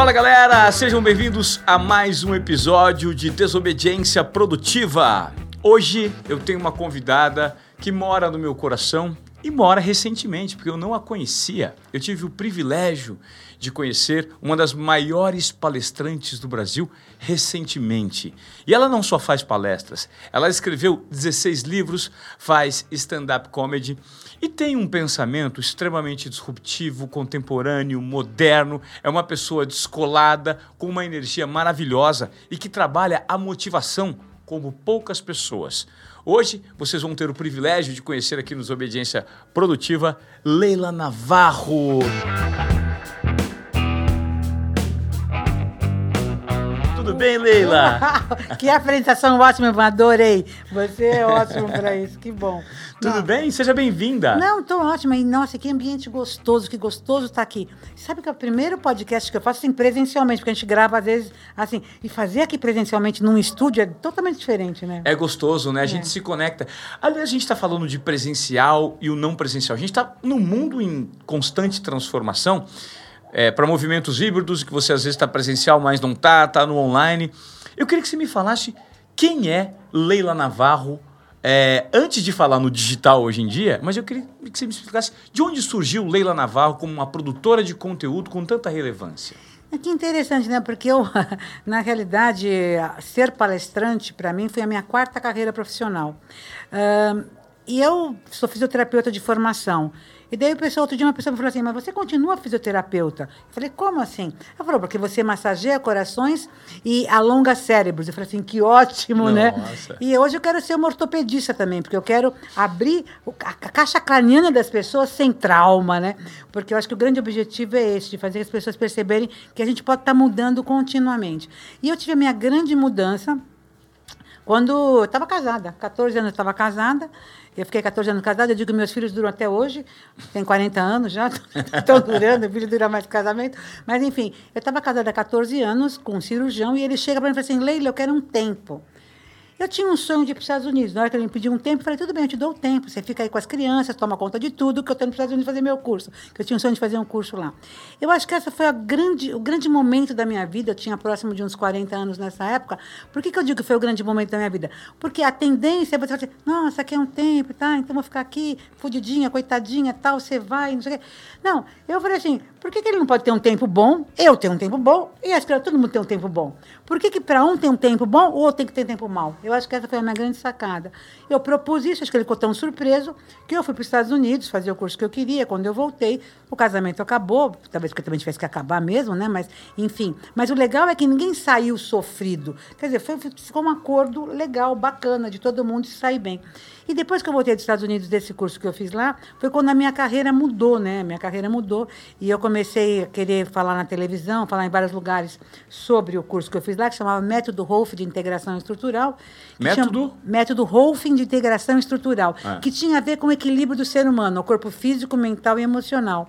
Fala galera, sejam bem-vindos a mais um episódio de Desobediência Produtiva. Hoje eu tenho uma convidada que mora no meu coração e mora recentemente, porque eu não a conhecia. Eu tive o privilégio de conhecer uma das maiores palestrantes do Brasil recentemente. E ela não só faz palestras, ela escreveu 16 livros, faz stand-up comedy e tem um pensamento extremamente disruptivo, contemporâneo, moderno. É uma pessoa descolada, com uma energia maravilhosa e que trabalha a motivação como poucas pessoas. Hoje vocês vão ter o privilégio de conhecer aqui nos Obediência Produtiva Leila Navarro. Tudo bem, Leila? que apresentação ótima, adorei. Você é ótimo para isso, que bom. Tudo Não. bem? Seja bem-vinda. Não, estou ótima. E, nossa, que ambiente gostoso, que gostoso estar tá aqui. Sabe que é o primeiro podcast que eu faço assim, presencialmente, porque a gente grava às vezes assim. E fazer aqui presencialmente num estúdio é totalmente diferente, né? É gostoso, né? A gente é. se conecta. Aliás, a gente está falando de presencial e o não presencial. A gente está num mundo em constante transformação. É, para movimentos híbridos, que você às vezes está presencial, mas não está, está no online. Eu queria que você me falasse quem é Leila Navarro é, antes de falar no digital hoje em dia, mas eu queria que você me explicasse de onde surgiu Leila Navarro como uma produtora de conteúdo com tanta relevância. É que interessante, né? Porque eu, na realidade, ser palestrante, para mim, foi a minha quarta carreira profissional. Uh, e eu sou fisioterapeuta de formação. E daí o pessoal, outro dia uma pessoa me falou assim, mas você continua fisioterapeuta? Eu falei, como assim? Ela falou, porque você massageia corações e alonga cérebros. Eu falei assim, que ótimo, né? Nossa. né? E hoje eu quero ser uma ortopedista também, porque eu quero abrir a caixa craniana das pessoas sem trauma, né? Porque eu acho que o grande objetivo é esse, de fazer as pessoas perceberem que a gente pode estar tá mudando continuamente. E eu tive a minha grande mudança quando eu estava casada, 14 anos eu estava casada, eu fiquei 14 anos casada, eu digo que meus filhos duram até hoje, tem 40 anos já, estão durando, o filho dura mais que casamento. Mas, enfim, eu estava casada há 14 anos com um cirurgião e ele chega para mim e fala assim, Leila, eu quero um tempo. Eu tinha um sonho de ir para os Estados Unidos. Na hora que ele me pediu um tempo, eu falei, tudo bem, eu te dou o tempo. Você fica aí com as crianças, toma conta de tudo, que eu indo para os Estados Unidos fazer meu curso. Que eu tinha um sonho de fazer um curso lá. Eu acho que essa foi grande, o grande momento da minha vida. Eu tinha próximo de uns 40 anos nessa época. Por que, que eu digo que foi o grande momento da minha vida? Porque a tendência é você falar assim, nossa, aqui é um tempo, tá? Então vou ficar aqui, fudidinha, coitadinha, tal, você vai, não sei o quê. Não, eu falei assim, por que, que ele não pode ter um tempo bom? Eu tenho um tempo bom e acho que todo mundo tem um tempo bom. Por que, que para um tem um tempo bom ou tem que ter tempo mal? Eu acho que essa foi a minha grande sacada. Eu propus isso, acho que ele ficou tão surpreso que eu fui para os Estados Unidos fazer o curso que eu queria. Quando eu voltei, o casamento acabou, talvez porque também tivesse que acabar mesmo, né? Mas, enfim. Mas o legal é que ninguém saiu sofrido. Quer dizer, foi, ficou um acordo legal, bacana, de todo mundo sair bem. E depois que eu voltei dos Estados Unidos desse curso que eu fiz lá, foi quando a minha carreira mudou, né? Minha carreira mudou e eu comecei a querer falar na televisão, falar em vários lugares sobre o curso que eu fiz lá, que chamava Método Rolf de Integração Estrutural. Método? Chama, método Rolf de Integração Estrutural, ah. que tinha a ver com o equilíbrio do ser humano, o corpo físico, mental e emocional.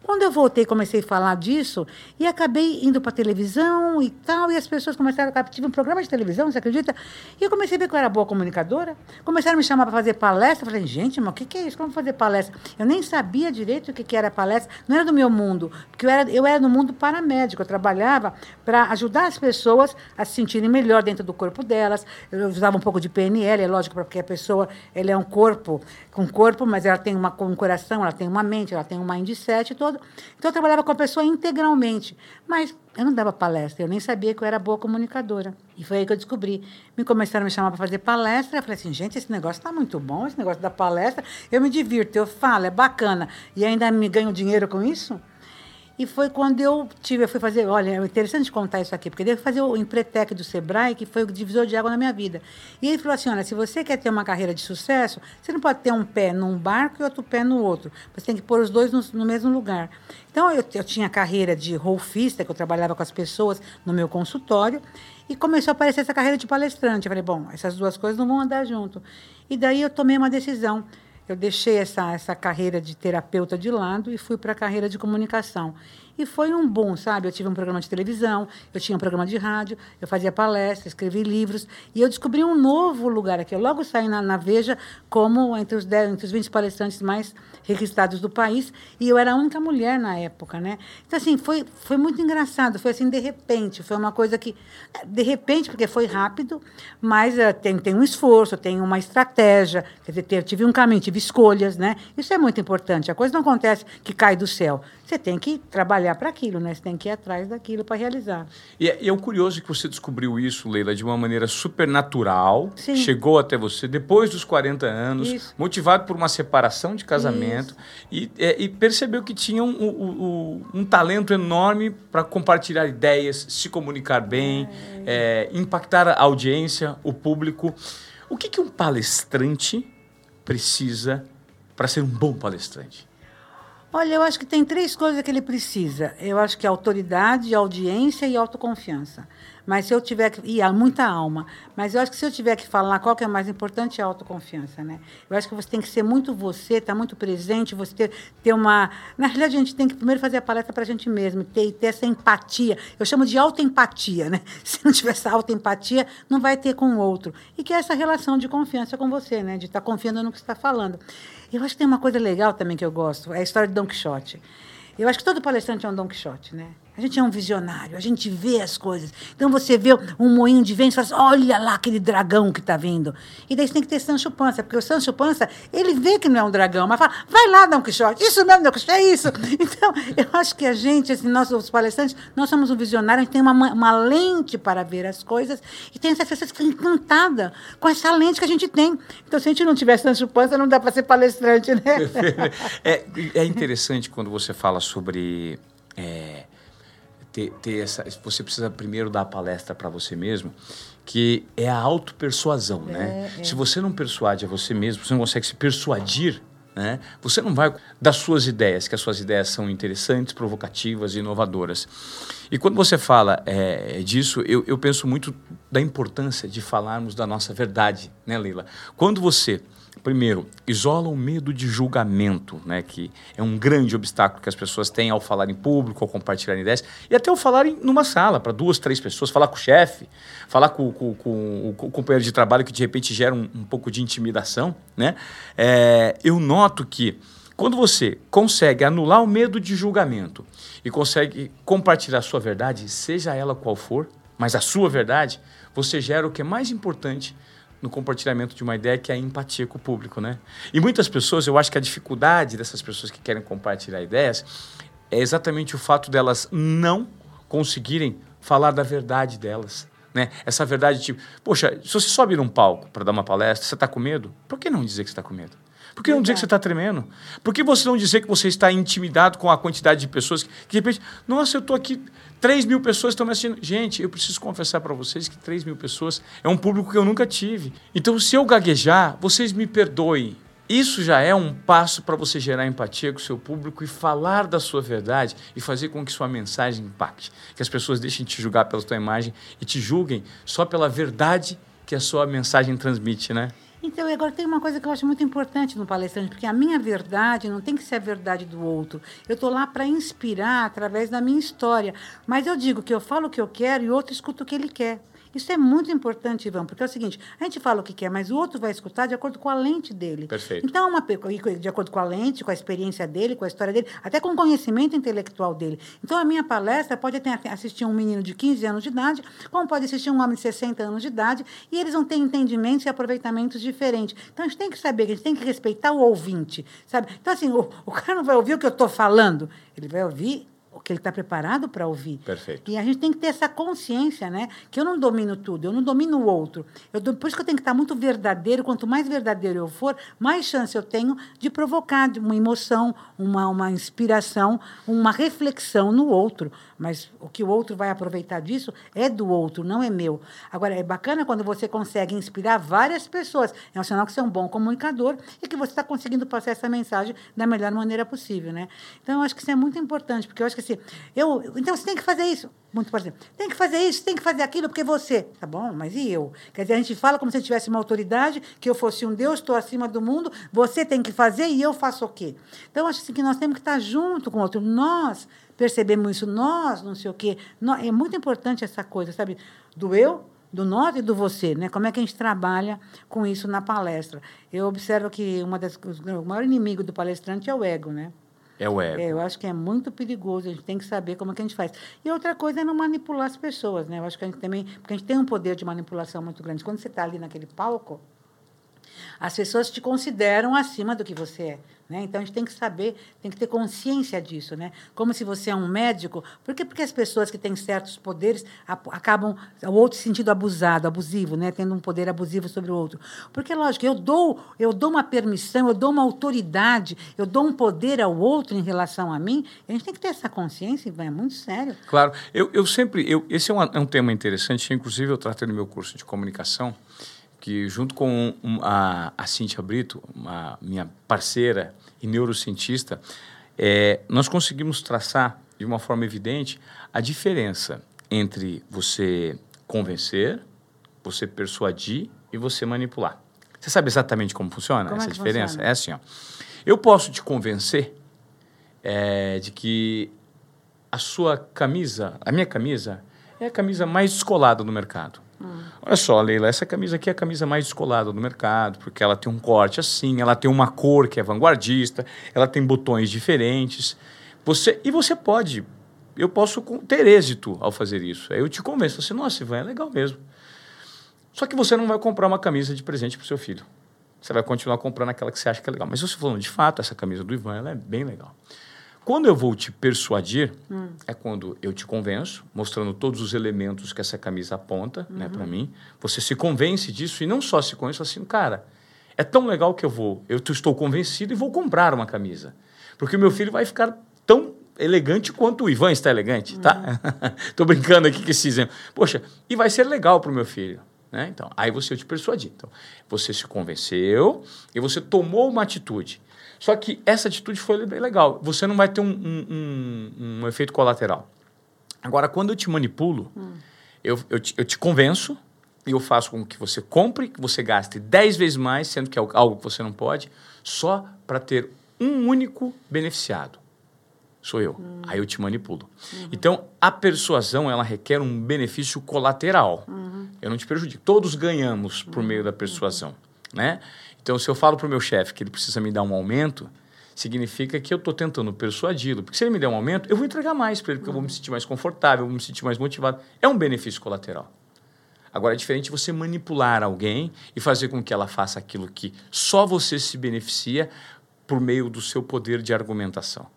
Quando eu voltei, comecei a falar disso e acabei indo para televisão e tal, e as pessoas começaram a tive um programa de televisão, você acredita? E eu comecei a ver que eu era boa comunicadora, começaram a me chamar para fazer palestra, falei, gente, mas o que, que é isso? Como fazer palestra? Eu nem sabia direito o que, que era palestra, não era do meu mundo, porque eu era, eu era no mundo paramédico, eu trabalhava para ajudar as pessoas a se sentirem melhor dentro do corpo delas, eu usava um pouco de PNL, é lógico, porque a pessoa ela é um corpo, com corpo, mas ela tem uma, um coração, ela tem uma mente, ela tem um mindset todo, todo. Então eu trabalhava com a pessoa integralmente. Mas eu não dava palestra, eu nem sabia que eu era boa comunicadora. E foi aí que eu descobri. Me começaram a me chamar para fazer palestra. Eu falei assim, gente, esse negócio está muito bom, esse negócio da palestra. Eu me divirto, eu falo, é bacana. E ainda me ganho dinheiro com isso? E foi quando eu tive, eu fui fazer, olha, é interessante contar isso aqui, porque eu fui fazer o Empretec do Sebrae, que foi o divisor de água na minha vida. E ele falou assim, olha, se você quer ter uma carreira de sucesso, você não pode ter um pé num barco e outro pé no outro. Você tem que pôr os dois no, no mesmo lugar. Então, eu, eu tinha carreira de rolfista, que eu trabalhava com as pessoas no meu consultório, e começou a aparecer essa carreira de palestrante. Eu falei, bom, essas duas coisas não vão andar junto. E daí eu tomei uma decisão eu deixei essa, essa carreira de terapeuta de lado e fui para a carreira de comunicação. E foi um boom, sabe? Eu tive um programa de televisão, eu tinha um programa de rádio, eu fazia palestras, escrevi livros. E eu descobri um novo lugar aqui. Eu logo saí na, na Veja como entre os, 10, entre os 20 palestrantes mais registrados do país. E eu era a única mulher na época, né? Então, assim, foi, foi muito engraçado. Foi assim, de repente. Foi uma coisa que... De repente, porque foi rápido, mas uh, tem, tem um esforço, tem uma estratégia. Quer dizer, tive um caminho, tive escolhas, né? Isso é muito importante. A coisa não acontece que cai do céu. Você tem que trabalhar para aquilo, né? Você tem que ir atrás daquilo para realizar. E, é, e é curioso que você descobriu isso, Leila, de uma maneira super natural. Sim. Chegou até você depois dos 40 anos, isso. motivado por uma separação de casamento e, é, e, percebeu que tinha um, um, um, um talento enorme para compartilhar ideias, se comunicar bem, é. É, impactar a audiência, o público. O que, que um palestrante precisa para ser um bom palestrante? Olha, eu acho que tem três coisas que ele precisa. Eu acho que autoridade, audiência e autoconfiança. Mas se eu tiver que. E há muita alma. Mas eu acho que se eu tiver que falar qual que é mais importante é a autoconfiança, né? Eu acho que você tem que ser muito você, estar tá muito presente, você ter, ter uma. Na realidade, a gente tem que primeiro fazer a palestra para a gente mesmo, ter, ter essa empatia. Eu chamo de autoempatia, né? Se não tiver essa autoempatia, não vai ter com o outro. E que é essa relação de confiança com você, né? De estar tá confiando no que está falando. Eu acho que tem uma coisa legal também que eu gosto, é a história de Don Quixote. Eu acho que todo palestrante é um Don Quixote, né? A gente é um visionário, a gente vê as coisas. Então você vê um moinho de vento e fala assim, olha lá aquele dragão que está vindo. E daí você tem que ter Sancho Panza, porque o Sancho Panza, ele vê que não é um dragão, mas fala, vai lá, Don Quixote, isso mesmo, Don Quixote, é isso. Então, eu acho que a gente, assim, nós, os palestrantes, nós somos um visionário, a gente tem uma, uma lente para ver as coisas e tem essa pessoa que fica encantada com essa lente que a gente tem. Então, se a gente não tiver Sancho Panza, não dá para ser palestrante, né? é, é interessante quando você fala sobre... É, ter, ter essa. Você precisa primeiro dar a palestra para você mesmo, que é a autopersuasão, né? é, né? É. Se você não persuade a você mesmo, você não consegue se persuadir, né? Você não vai das suas ideias, que as suas ideias são interessantes, provocativas e inovadoras. E quando você fala é, disso, eu, eu penso muito da importância de falarmos da nossa verdade, né, Leila? Quando você Primeiro, isola o medo de julgamento, né, que é um grande obstáculo que as pessoas têm ao falar em público, ao compartilhar ideias, e até ao falar em numa sala, para duas, três pessoas, falar com o chefe, falar com, com, com, com, o companheiro de trabalho, que de repente gera um, um pouco de intimidação. Né? É, eu noto que quando você consegue anular o medo de julgamento e consegue compartilhar a sua verdade, seja ela qual for, mas a sua verdade, você gera o que é mais importante no compartilhamento de uma ideia que é a empatia com o público, né? E muitas pessoas, eu acho que a dificuldade dessas pessoas que querem compartilhar ideias é exatamente o fato delas não conseguirem falar da verdade delas. Né? Essa verdade, tipo, poxa, se você sobe num palco para dar uma palestra, você está com medo? Por que não dizer que está com medo? Por que não dizer que você está tremendo? Por que você não dizer que você está intimidado com a quantidade de pessoas que, de repente, nossa, eu estou aqui, 3 mil pessoas estão me assistindo. Gente, eu preciso confessar para vocês que 3 mil pessoas é um público que eu nunca tive. Então, se eu gaguejar, vocês me perdoem. Isso já é um passo para você gerar empatia com o seu público e falar da sua verdade e fazer com que sua mensagem impacte. Que as pessoas deixem de te julgar pela sua imagem e te julguem só pela verdade que a sua mensagem transmite, né? Então, agora tem uma coisa que eu acho muito importante no palestrante, porque a minha verdade não tem que ser a verdade do outro. Eu estou lá para inspirar através da minha história. Mas eu digo que eu falo o que eu quero e o outro escuta o que ele quer. Isso é muito importante, Ivan, porque é o seguinte: a gente fala o que quer, mas o outro vai escutar de acordo com a lente dele. Perfeito. Então, uma, de acordo com a lente, com a experiência dele, com a história dele, até com o conhecimento intelectual dele. Então, a minha palestra pode ter, assistir um menino de 15 anos de idade, como pode assistir um homem de 60 anos de idade, e eles vão ter entendimentos e aproveitamentos diferentes. Então, a gente tem que saber a gente tem que respeitar o ouvinte, sabe? Então, assim, o, o cara não vai ouvir o que eu estou falando, ele vai ouvir o que ele está preparado para ouvir. Perfeito. E a gente tem que ter essa consciência, né? Que eu não domino tudo, eu não domino o outro. Eu, por isso que eu tenho que estar muito verdadeiro. Quanto mais verdadeiro eu for, mais chance eu tenho de provocar uma emoção, uma, uma inspiração, uma reflexão no outro. Mas o que o outro vai aproveitar disso é do outro, não é meu. Agora, é bacana quando você consegue inspirar várias pessoas. É um sinal que você é um bom comunicador e que você está conseguindo passar essa mensagem da melhor maneira possível, né? Então, eu acho que isso é muito importante, porque eu acho que assim, eu, então você tem que fazer isso. Muito por exemplo, tem que fazer isso, tem que fazer aquilo, porque você. Tá bom, mas e eu? Quer dizer, a gente fala como se tivesse uma autoridade, que eu fosse um Deus, estou acima do mundo, você tem que fazer e eu faço o quê? Então, acho assim, que nós temos que estar junto com o outro. Nós percebemos isso, nós, não sei o quê. Nós, é muito importante essa coisa, sabe? Do eu, do nós e do você, né? Como é que a gente trabalha com isso na palestra? Eu observo que uma das, o maior inimigo do palestrante é o ego, né? É o ego. É, eu acho que é muito perigoso, a gente tem que saber como é que a gente faz. E outra coisa é não manipular as pessoas, né? Eu acho que a gente também, porque a gente tem um poder de manipulação muito grande. Quando você está ali naquele palco, as pessoas te consideram acima do que você é. Né? Então, a gente tem que saber, tem que ter consciência disso. Né? Como se você é um médico. Por que? Porque as pessoas que têm certos poderes acabam, o outro sentido abusado, abusivo, né? tendo um poder abusivo sobre o outro. Porque, lógico, eu dou, eu dou uma permissão, eu dou uma autoridade, eu dou um poder ao outro em relação a mim. A gente tem que ter essa consciência, é muito sério. Claro. Eu, eu sempre... Eu, esse é um, é um tema interessante, inclusive eu tratei no meu curso de comunicação, que junto com a, a Cíntia Brito, uma minha parceira e neurocientista, é, nós conseguimos traçar de uma forma evidente a diferença entre você convencer, você persuadir e você manipular. Você sabe exatamente como funciona como essa é diferença? Funciona? É assim, ó. Eu posso te convencer é, de que a sua camisa, a minha camisa, é a camisa mais descolada do mercado. Olha só, Leila, essa camisa aqui é a camisa mais descolada do mercado, porque ela tem um corte assim, ela tem uma cor que é vanguardista, ela tem botões diferentes. Você E você pode, eu posso ter êxito ao fazer isso. Aí eu te convenço, assim, nossa, Ivan, é legal mesmo. Só que você não vai comprar uma camisa de presente para o seu filho. Você vai continuar comprando aquela que você acha que é legal. Mas você falando, de fato, essa camisa do Ivan ela é bem legal. Quando eu vou te persuadir, hum. é quando eu te convenço, mostrando todos os elementos que essa camisa aponta né, uhum. né, para mim. Você se convence disso e não só se convence, assim, cara, é tão legal que eu vou, eu estou convencido e vou comprar uma camisa. Porque o meu filho vai ficar tão elegante quanto o Ivan está elegante, tá? Estou uhum. brincando aqui com esse exemplo. Poxa, e vai ser legal para o meu filho. Né? Então, aí você eu te persuadi. Então, você se convenceu e você tomou uma atitude. Só que essa atitude foi bem legal. Você não vai ter um, um, um, um efeito colateral. Agora, quando eu te manipulo, hum. eu, eu, te, eu te convenço e eu faço com que você compre, que você gaste 10 vezes mais, sendo que é algo que você não pode, só para ter um único beneficiado. Sou eu. Hum. Aí eu te manipulo. Uhum. Então, a persuasão, ela requer um benefício colateral. Uhum. Eu não te prejudico. Todos ganhamos por meio da persuasão, né? Então, se eu falo para o meu chefe que ele precisa me dar um aumento, significa que eu estou tentando persuadi-lo. Porque se ele me der um aumento, eu vou entregar mais para ele, porque eu vou me sentir mais confortável, eu vou me sentir mais motivado. É um benefício colateral. Agora, é diferente você manipular alguém e fazer com que ela faça aquilo que só você se beneficia por meio do seu poder de argumentação.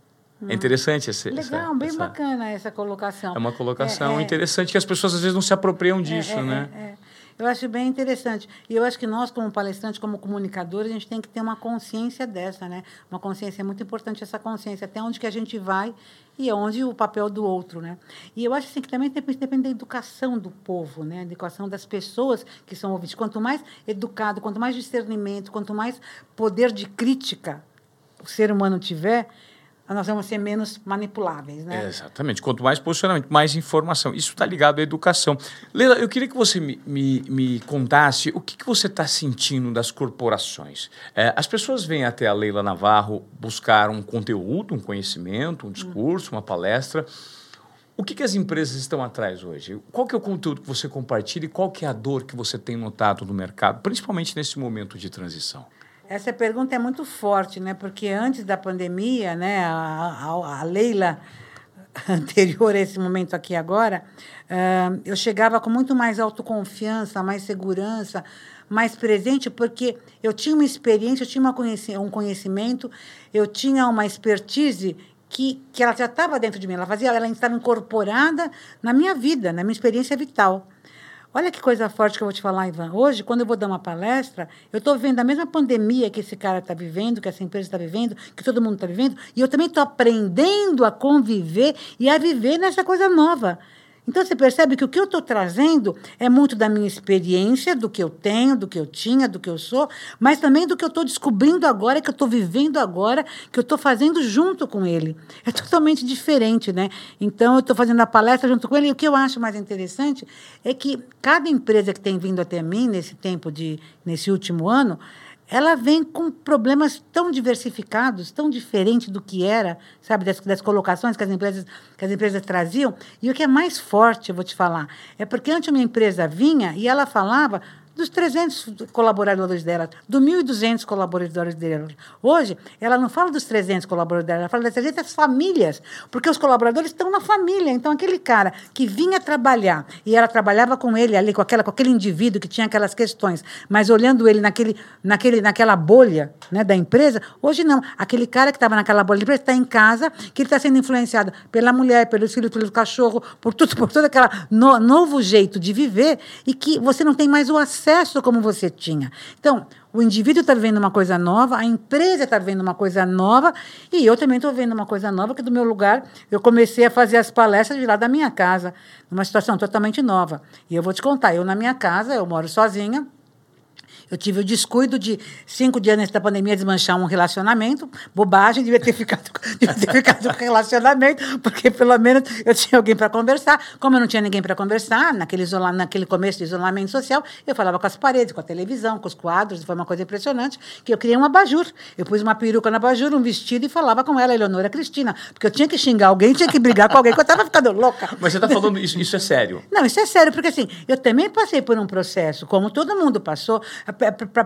Hum. É interessante esse. Legal, essa, bem essa... bacana essa colocação. É uma colocação é, é... interessante que as pessoas às vezes não se apropriam é, disso, é, né? Eu acho bem interessante. E eu acho que nós, como palestrantes, como comunicadores, a gente tem que ter uma consciência dessa, né? Uma consciência é muito importante essa consciência, até onde que a gente vai e onde o papel do outro, né? E eu acho assim, que também depende da educação do povo, né? A educação das pessoas que são ouvintes. Quanto mais educado, quanto mais discernimento, quanto mais poder de crítica o ser humano tiver, nós vamos ser menos manipuláveis, né? É, exatamente. Quanto mais posicionamento, mais informação. Isso está ligado à educação. Leila, eu queria que você me, me, me contasse o que, que você está sentindo das corporações. É, as pessoas vêm até a Leila Navarro buscar um conteúdo, um conhecimento, um discurso, uma palestra. O que, que as empresas estão atrás hoje? Qual que é o conteúdo que você compartilha e qual que é a dor que você tem notado no mercado, principalmente nesse momento de transição? Essa pergunta é muito forte, né? Porque antes da pandemia, né, a, a, a Leila anterior a esse momento aqui agora, uh, eu chegava com muito mais autoconfiança, mais segurança, mais presente, porque eu tinha uma experiência, eu tinha uma conheci um conhecimento, eu tinha uma expertise que, que ela já estava dentro de mim, ela fazia, ela estava incorporada na minha vida, na minha experiência vital. Olha que coisa forte que eu vou te falar, Ivan. Hoje, quando eu vou dar uma palestra, eu estou vivendo a mesma pandemia que esse cara está vivendo, que essa empresa está vivendo, que todo mundo está vivendo, e eu também estou aprendendo a conviver e a viver nessa coisa nova. Então você percebe que o que eu estou trazendo é muito da minha experiência, do que eu tenho, do que eu tinha, do que eu sou, mas também do que eu estou descobrindo agora, que eu estou vivendo agora, que eu estou fazendo junto com ele. É totalmente diferente, né? Então eu estou fazendo a palestra junto com ele. E o que eu acho mais interessante é que cada empresa que tem vindo até mim nesse tempo de, nesse último ano, ela vem com problemas tão diversificados, tão diferentes do que era, sabe, das, das, colocações que as, empresas, que as empresas traziam. E o que é mais forte, eu vou te falar, é porque antes uma empresa vinha e ela falava dos 300 colaboradores dela, dos 1.200 colaboradores dela. Hoje, ela não fala dos 300 colaboradores dela, ela fala das 300 famílias, porque os colaboradores estão na família. Então, aquele cara que vinha trabalhar e ela trabalhava com ele ali, com, aquela, com aquele indivíduo que tinha aquelas questões, mas olhando ele naquele, naquele, naquela bolha né, da empresa, hoje não. Aquele cara que estava naquela bolha da empresa está em casa, que ele está sendo influenciado pela mulher, pelos filhos, pelo cachorro, por tudo, por todo aquele no, novo jeito de viver e que você não tem mais o acesso acesso como você tinha. Então, o indivíduo está vivendo uma coisa nova, a empresa está vivendo uma coisa nova, e eu também estou vendo uma coisa nova, que do meu lugar eu comecei a fazer as palestras de lá da minha casa, numa situação totalmente nova. E eu vou te contar, eu na minha casa, eu moro sozinha, eu tive o descuido de, cinco dias antes da pandemia, desmanchar um relacionamento. Bobagem, devia ter ficado, devia ter ficado com relacionamento, porque pelo menos eu tinha alguém para conversar. Como eu não tinha ninguém para conversar, naquele, isola, naquele começo de isolamento social, eu falava com as paredes, com a televisão, com os quadros. Foi uma coisa impressionante, que eu criei um abajur. Eu pus uma peruca no abajur, um vestido, e falava com ela, Eleonora Cristina. Porque eu tinha que xingar alguém, tinha que brigar com alguém, porque eu estava ficando louca. Mas você está falando isso, isso é sério? Não, isso é sério, porque assim, eu também passei por um processo, como todo mundo passou. Pra,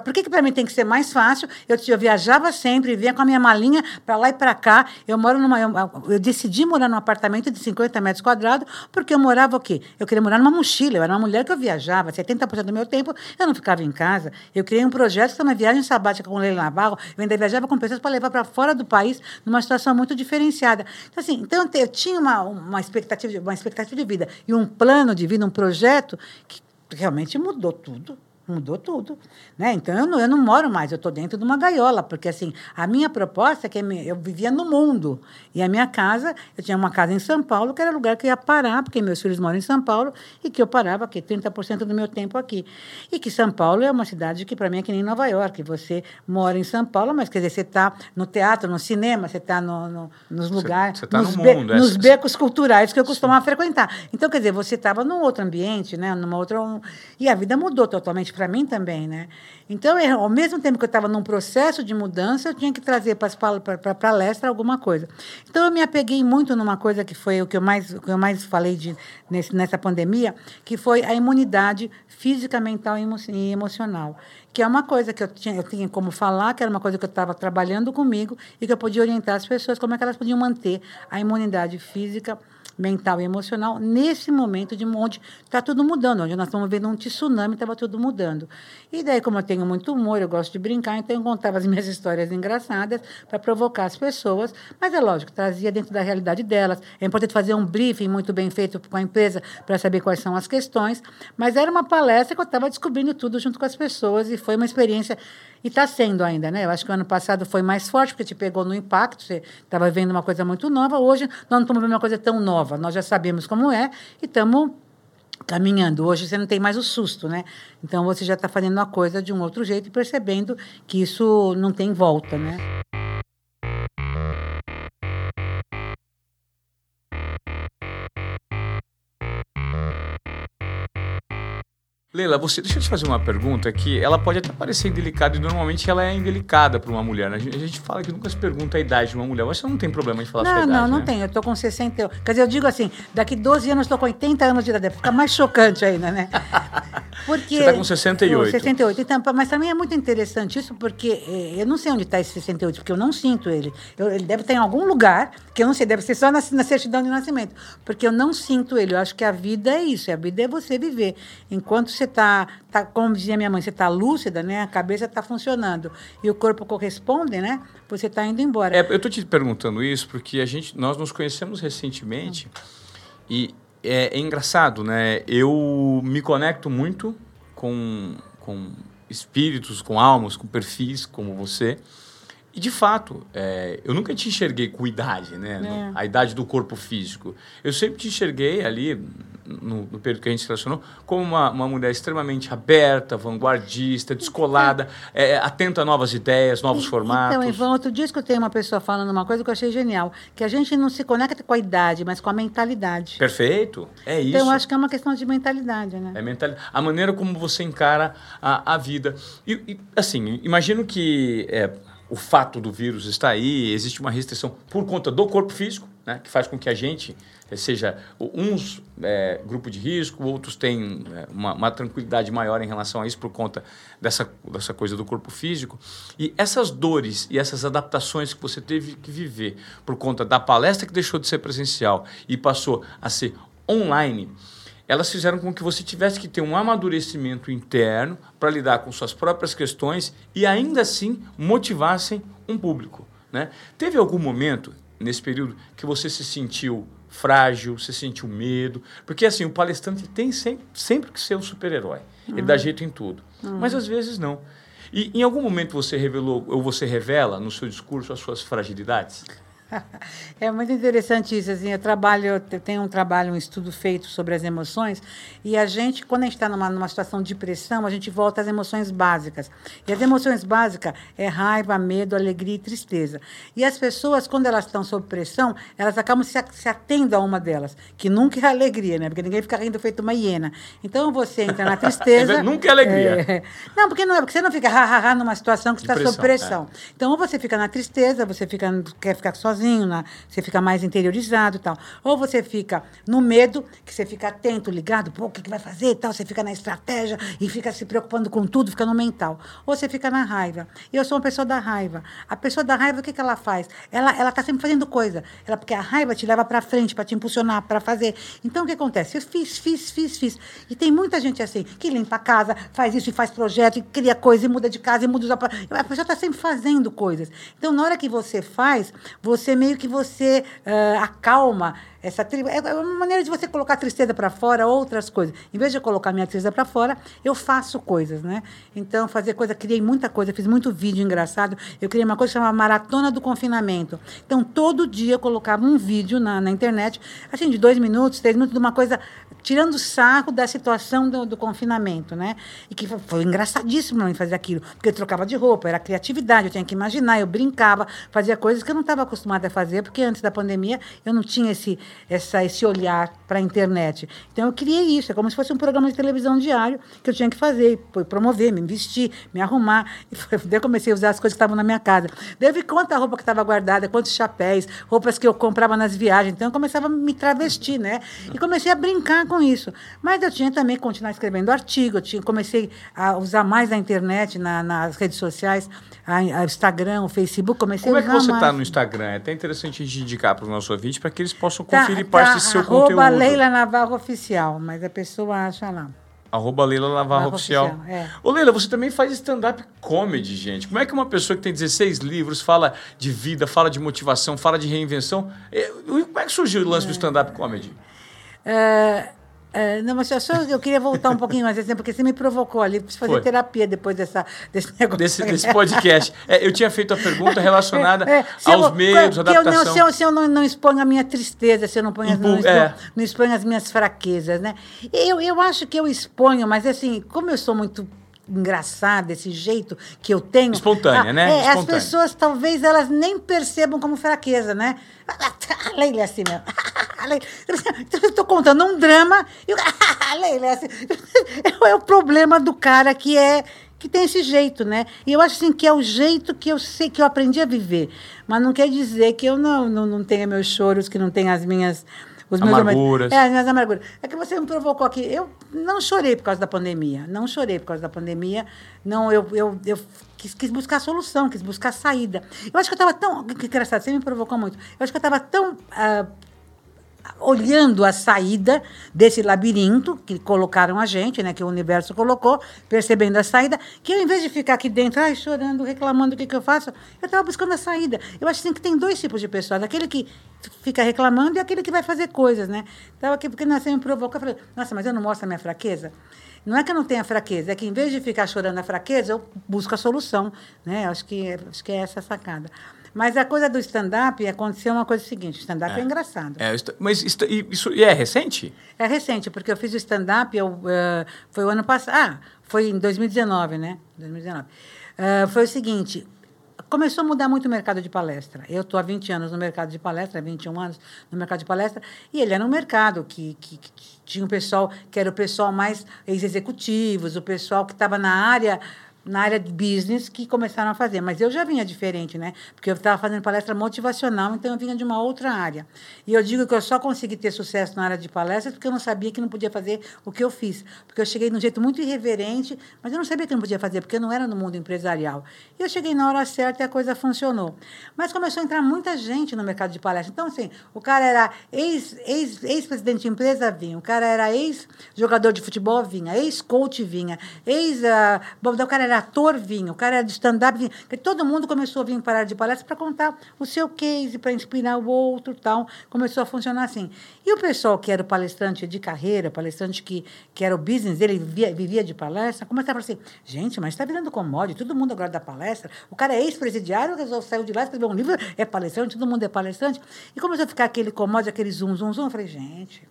por que, que para mim tem que ser mais fácil? Eu, eu viajava sempre, vinha com a minha malinha para lá e para cá. Eu moro numa. Eu, eu, decidi morar num apartamento de 50 metros quadrados, porque eu morava o quê? Eu queria morar numa mochila. Eu era uma mulher que eu viajava. 70% do meu tempo eu não ficava em casa. Eu criei um projeto que uma viagem sabática com o Leila Navarro. Eu ainda viajava com pessoas para levar para fora do país, numa situação muito diferenciada. Então, assim, então eu tinha uma, uma, expectativa, uma expectativa de vida e um plano de vida, um projeto que realmente mudou tudo mudou tudo. Né? Então, eu não, eu não moro mais, eu estou dentro de uma gaiola, porque assim, a minha proposta é que eu vivia no mundo. E a minha casa, eu tinha uma casa em São Paulo, que era o lugar que eu ia parar, porque meus filhos moram em São Paulo, e que eu parava aqui 30% do meu tempo aqui. E que São Paulo é uma cidade que, para mim, é que nem Nova York. Você mora em São Paulo, mas quer dizer, você está no teatro, no cinema, você está no, no, nos lugares, tá nos, no be mundo, nos becos culturais que eu costumava Sim. frequentar. Então, quer dizer, você estava num outro ambiente, né? numa outra. Um... E a vida mudou totalmente para mim também, né? Então, eu, ao mesmo tempo que eu estava num processo de mudança, eu tinha que trazer para a palestra alguma coisa. Então, eu me apeguei muito numa coisa que foi o que eu mais, que eu mais falei de, nesse, nessa pandemia, que foi a imunidade física, mental e emocional. Que é uma coisa que eu tinha, eu tinha como falar, que era uma coisa que eu estava trabalhando comigo e que eu podia orientar as pessoas como é que elas podiam manter a imunidade física, mental e emocional nesse momento de onde está tudo mudando, onde nós estamos vendo um tsunami, estava tudo mudando. E daí, como eu tenho muito humor, eu gosto de brincar, então eu contava as minhas histórias engraçadas para provocar as pessoas, mas é lógico, trazia dentro da realidade delas. É importante fazer um briefing muito bem feito com a empresa para saber quais são as questões, mas era uma palestra que eu estava descobrindo tudo junto com as pessoas e foi uma experiência e está sendo ainda, né? Eu acho que o ano passado foi mais forte, porque te pegou no impacto, você estava vendo uma coisa muito nova. Hoje, nós não estamos vendo uma coisa tão nova. Nós já sabemos como é e estamos caminhando. Hoje você não tem mais o susto, né? Então você já está fazendo a coisa de um outro jeito e percebendo que isso não tem volta, né? Leila, você, deixa eu te fazer uma pergunta que ela pode até parecer indelicada e normalmente ela é indelicada para uma mulher. Né? A, gente, a fala que nunca se pergunta a idade de uma mulher. Você não tem problema de falar não, sua idade, Não, não né? tem. Eu estou com 60. Quer dizer, eu digo assim, daqui 12 anos estou com 80 anos de idade. Fica mais chocante ainda, né? Porque, você está com 68. 68. Então, mas também é muito interessante isso, porque eh, eu não sei onde está esse 68, porque eu não sinto ele. Eu, ele deve estar em algum lugar, que eu não sei, deve ser só na, na certidão de nascimento. Porque eu não sinto ele. Eu acho que a vida é isso. A vida é você viver. Enquanto você está tá, como dizia minha mãe, você está lúcida, né? A cabeça está funcionando e o corpo corresponde, né? Você está indo embora. É, eu estou te perguntando isso porque a gente, nós nos conhecemos recentemente e é, é, engraçado, né? Eu me conecto muito com, com espíritos, com almas, com perfis como você. E, de fato, é, eu nunca te enxerguei com idade, né? É. A idade do corpo físico. Eu sempre te enxerguei ali no, no, período que a gente se relacionou, como uma, uma mulher extremamente aberta, vanguardista, descolada, é, é atenta a novas ideias, novos e, formatos. Então, Ivan, outro dia escutei uma pessoa falando uma coisa que eu achei genial, que a gente não se conecta com a idade, mas com a mentalidade. Perfeito, é isso. Então, eu acho que é uma questão de mentalidade, né? É mentalidade. A maneira como você encara a, a vida. E, e assim, imagino que é, o fato do vírus está aí, existe uma restrição por conta do corpo físico, né, que faz com que a gente seja uns é, grupo de risco, outros têm é, uma, uma, tranquilidade maior em relação a isso por conta dessa, dessa coisa do corpo físico. E essas dores e essas adaptações que você teve que viver por conta da palestra que deixou de ser presencial e passou a ser online, elas fizeram com que você tivesse que ter um amadurecimento interno para lidar com suas próprias questões e ainda assim motivassem um público. Né? Teve algum momento nesse período que você se sentiu frágil, se sentiu medo? Porque assim, o palestrante tem sempre, sempre que ser o super-herói. Ele dá jeito em tudo. Uhum. Mas às vezes não. E em algum momento você revelou ou você revela no seu discurso as suas fragilidades? É muito interessante isso. Assim, eu trabalho, eu tenho um trabalho, um estudo feito sobre as emoções, e a gente, quando a gente está numa, numa situação de pressão, a gente volta às emoções básicas. E as emoções básicas é raiva, medo, alegria e tristeza. E as pessoas, quando elas estão sob pressão, elas acabam se, se atendo a uma delas, que nunca é alegria, né? Porque ninguém fica rindo feito uma hiena. Então você entra na tristeza. nunca é alegria. É, não, porque não é, porque você não fica ha, ha, ha numa situação que está sob pressão. É. Então, ou você fica na tristeza, você fica, quer ficar sozinho sozinho, você fica mais interiorizado e tal. Ou você fica no medo, que você fica atento, ligado, pô, o que, que vai fazer e tal, você fica na estratégia e fica se preocupando com tudo, fica no mental. Ou você fica na raiva. E eu sou uma pessoa da raiva. A pessoa da raiva, o que, que ela faz? Ela ela está sempre fazendo coisa. Ela, porque a raiva te leva para frente, para te impulsionar, para fazer. Então, o que acontece? Eu fiz, fiz, fiz, fiz. E tem muita gente assim, que limpa a casa, faz isso e faz projeto, e cria coisa, e muda de casa, e muda os. A pessoa está sempre fazendo coisas. Então, na hora que você faz, você você meio que você uh, acalma essa tribo. É uma maneira de você colocar a tristeza para fora, outras coisas. Em vez de eu colocar minha tristeza para fora, eu faço coisas, né? Então, fazer coisa, criei muita coisa, fiz muito vídeo engraçado. Eu criei uma coisa chamada Maratona do Confinamento. Então, todo dia eu colocava um vídeo na, na internet, assim, de dois minutos, três minutos, de uma coisa tirando o saco da situação do, do confinamento, né? E que foi, foi engraçadíssimo para mim fazer aquilo, porque eu trocava de roupa, era criatividade, eu tinha que imaginar, eu brincava, fazia coisas que eu não estava acostumada a fazer, porque antes da pandemia eu não tinha esse, essa, esse olhar para a internet. Então eu criei isso, é como se fosse um programa de televisão diário que eu tinha que fazer, promover, me vestir, me arrumar. E foi, daí eu comecei a usar as coisas que estavam na minha casa. Deve quanta roupa que estava guardada, quantos chapéus, roupas que eu comprava nas viagens. Então eu começava a me travestir, né? E comecei a brincar com isso. Mas eu tinha também que continuar escrevendo artigo, eu tinha, comecei a usar mais a internet, na, nas redes sociais, o Instagram, o Facebook, comecei Como a é que você está no Instagram? É até interessante a gente indicar para o nosso ouvinte para que eles possam tá, conferir tá, parte tá, do seu arroba conteúdo. Leila Navarro Oficial, mas a pessoa acha lá. Arroba Leila Navarro Oficial. Oficial é. Ô Leila, você também faz stand-up comedy, gente. Como é que uma pessoa que tem 16 livros fala de vida, fala de motivação, fala de reinvenção? É, como é que surgiu o lance é. do stand-up comedy? É, é, não, mas eu, só, eu queria voltar um pouquinho mais, assim, porque você me provocou ali, preciso fazer Foi. terapia depois dessa, desse negócio. Desse, desse podcast. É, eu tinha feito a pergunta relacionada é, aos eu, medos, adaptação. Eu não, se eu, se eu não, não exponho a minha tristeza, se eu não, ponho, Impu não, exponho, é. não exponho as minhas fraquezas, né? Eu, eu acho que eu exponho, mas assim, como eu sou muito engraçada, esse jeito que eu tenho. Espontânea, né? É, Espontânea. As pessoas talvez elas nem percebam como fraqueza, né? A Leila é assim mesmo. Estou contando um drama e a Leila é assim. É o problema do cara que é que tem esse jeito, né? E eu acho assim que é o jeito que eu sei que eu aprendi a viver, mas não quer dizer que eu não não, não tenha meus choros, que não tenha as minhas os meus amarguras. É, as minhas amarguras. É que você me provocou aqui. Eu não chorei por causa da pandemia. Não chorei por causa da pandemia. Não, eu, eu, eu quis, quis buscar solução, quis buscar saída. Eu acho que eu estava tão. Que engraçado, você me provocou muito. Eu acho que eu estava tão. Uh, olhando a saída desse labirinto que colocaram a gente, né, que o universo colocou, percebendo a saída, que eu, em vez de ficar aqui dentro, ai, chorando, reclamando o que, que eu faço, eu estava buscando a saída. Eu acho assim, que tem dois tipos de pessoas, aquele que fica reclamando e aquele que vai fazer coisas, né? Estava aqui porque me provocou, eu falei, nossa, mas eu não mostro a minha fraqueza? Não é que eu não tenha fraqueza, é que em vez de ficar chorando a fraqueza, eu busco a solução, né? Acho que, acho que é essa a sacada. Mas a coisa do stand-up aconteceu uma coisa seguinte: stand-up é. é. engraçado. É, mas isso, isso é recente? É recente, porque eu fiz o stand-up, uh, foi o ano passado. Ah, foi em 2019, né? 2019. Uh, foi o seguinte: começou a mudar muito o mercado de palestra. Eu estou há 20 anos no mercado de palestra, 21 anos no mercado de palestra, e ele era um mercado que, que, que tinha um pessoal que era o pessoal mais ex-executivos, o pessoal que estava na área na área de business que começaram a fazer. Mas eu já vinha diferente, né? Porque eu estava fazendo palestra motivacional, então eu vinha de uma outra área. E eu digo que eu só consegui ter sucesso na área de palestra porque eu não sabia que não podia fazer o que eu fiz. Porque eu cheguei de um jeito muito irreverente, mas eu não sabia que não podia fazer, porque eu não era no mundo empresarial. E eu cheguei na hora certa e a coisa funcionou. Mas começou a entrar muita gente no mercado de palestra. Então, assim, o cara era ex-presidente ex, ex de empresa, vinha. O cara era ex-jogador de futebol, vinha. Ex-coach, vinha. Ex... Uh, o cara era ator vinha, o cara era de stand-up vinha. Todo mundo começou a vir parar de palestra para contar o seu case, para inspirar o outro tal. Começou a funcionar assim. E o pessoal que era o palestrante de carreira, palestrante que, que era o business, ele vivia, vivia de palestra, começava a falar assim, gente, mas está virando commodity, todo mundo agora dá palestra. O cara é ex-presidiário, saiu de lá, escreveu um livro, é palestrante, todo mundo é palestrante. E começou a ficar aquele commodity, aquele zoom, zoom, zoom. Eu falei, gente,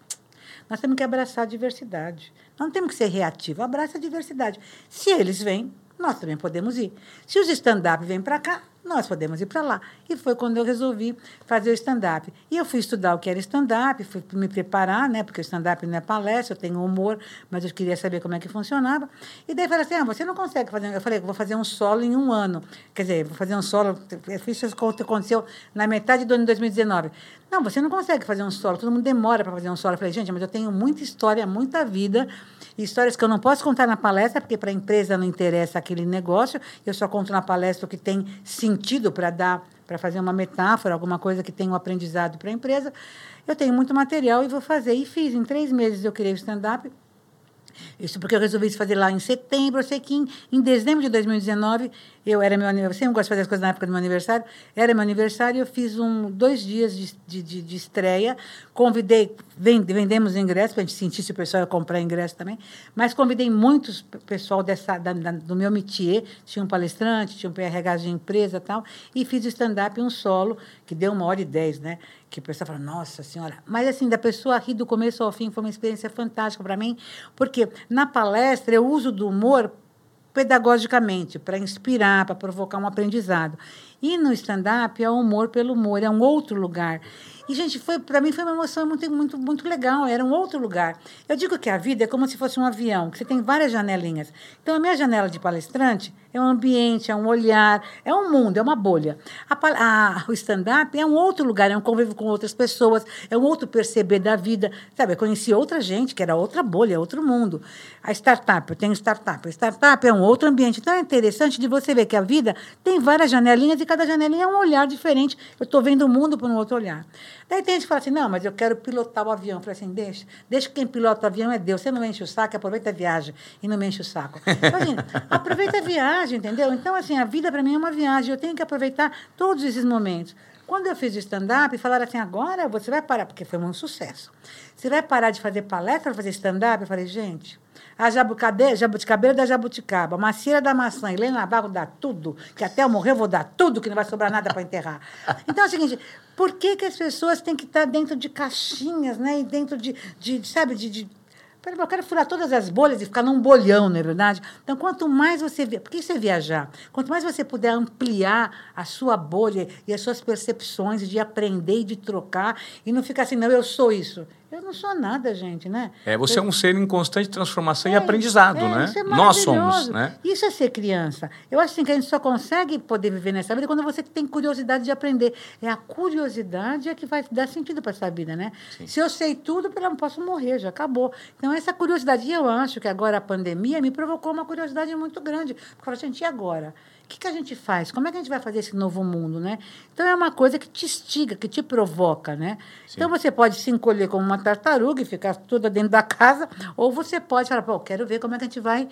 nós temos que abraçar a diversidade. Não temos que ser reativo, abraça a diversidade. Se eles vêm, nós também podemos ir. Se os stand-up vêm para cá, nós podemos ir para lá. E foi quando eu resolvi fazer o stand-up. E eu fui estudar o que era stand-up, fui me preparar, né? Porque o stand-up não é palestra, eu tenho humor, mas eu queria saber como é que funcionava. E daí falei assim: ah, você não consegue fazer. Eu falei, vou fazer um solo em um ano. Quer dizer, vou fazer um solo. Isso aconteceu na metade do ano de 2019. Não, você não consegue fazer um solo, todo mundo demora para fazer um solo. Eu falei, gente, mas eu tenho muita história, muita vida histórias que eu não posso contar na palestra, porque para a empresa não interessa aquele negócio, eu só conto na palestra o que tem sentido para dar, para fazer uma metáfora, alguma coisa que tenha um aprendizado para a empresa. Eu tenho muito material e vou fazer. E fiz. Em três meses eu criei o stand-up isso porque eu resolvi fazer lá em setembro. Eu sei que em, em dezembro de 2019, eu era meu aniversário. Sempre gosto de fazer as coisas na época do meu aniversário. Era meu aniversário. Eu fiz um, dois dias de, de, de, de estreia. Convidei, vend, vendemos ingressos, para a gente sentir se o pessoal ia comprar ingresso também. Mas convidei muitos pessoal dessa, da, da, do meu métier. Tinha um palestrante, tinha um PRH de empresa tal. E fiz o stand-up, um solo, que deu uma hora e dez, né? que a pessoa fala, nossa senhora. Mas, assim, da pessoa rir do começo ao fim foi uma experiência fantástica para mim, porque na palestra eu uso do humor pedagogicamente, para inspirar, para provocar um aprendizado. E no stand-up é o humor pelo humor, é um outro lugar. E, gente, foi para mim foi uma emoção muito, muito, muito legal, era um outro lugar. Eu digo que a vida é como se fosse um avião, que você tem várias janelinhas. Então, a minha janela de palestrante é um ambiente, é um olhar, é um mundo, é uma bolha. A, a, o stand-up é um outro lugar, é um convívio com outras pessoas, é um outro perceber da vida. Sabe, eu conheci outra gente, que era outra bolha, é outro mundo. A startup, eu tenho startup. A startup é um outro ambiente. Então é interessante de você ver que a vida tem várias janelinhas e cada janelinha é um olhar diferente. Eu estou vendo o mundo por um outro olhar. Daí tem gente que fala assim, não, mas eu quero pilotar o avião. Eu falei assim, deixa, deixa quem pilota o avião é Deus. Você não enche o saco, aproveita a viagem e não me enche o saco. Então, assim, aproveita a viagem, entendeu? Então, assim, a vida para mim é uma viagem. Eu tenho que aproveitar todos esses momentos. Quando eu fiz o stand-up, falaram assim: agora você vai parar, porque foi um sucesso. Você vai parar de fazer palestra, fazer stand-up? Eu falei, gente, a jabuticabeira da jabuticaba, a macieira da maçã, Helena Navarro dá tudo, que até eu morrer eu vou dar tudo, que não vai sobrar nada para enterrar. Então é o seguinte: por que, que as pessoas têm que estar dentro de caixinhas, né? E dentro de, de sabe, de, de eu quero furar todas as bolhas e ficar num bolhão, não é verdade? Então, quanto mais você... Por que isso é viajar? Quanto mais você puder ampliar a sua bolha e as suas percepções de aprender e de trocar e não ficar assim, não, eu sou isso. Eu não sou nada, gente, né? É, você eu... é um ser em constante transformação é, e aprendizado, é, né? Isso é Nós somos, né? Isso é ser criança. Eu acho assim, que a gente só consegue poder viver nessa vida quando você tem curiosidade de aprender. É a curiosidade é que vai dar sentido para essa vida, né? Sim. Se eu sei tudo, eu não posso morrer, já acabou. Então, essa curiosidade, e eu acho que agora a pandemia me provocou uma curiosidade muito grande. Porque eu falei, gente, e agora? O que, que a gente faz? Como é que a gente vai fazer esse novo mundo, né? Então é uma coisa que te instiga, que te provoca, né? Sim. Então você pode se encolher como uma tartaruga e ficar toda dentro da casa, ou você pode falar, pô, quero ver como é que a gente vai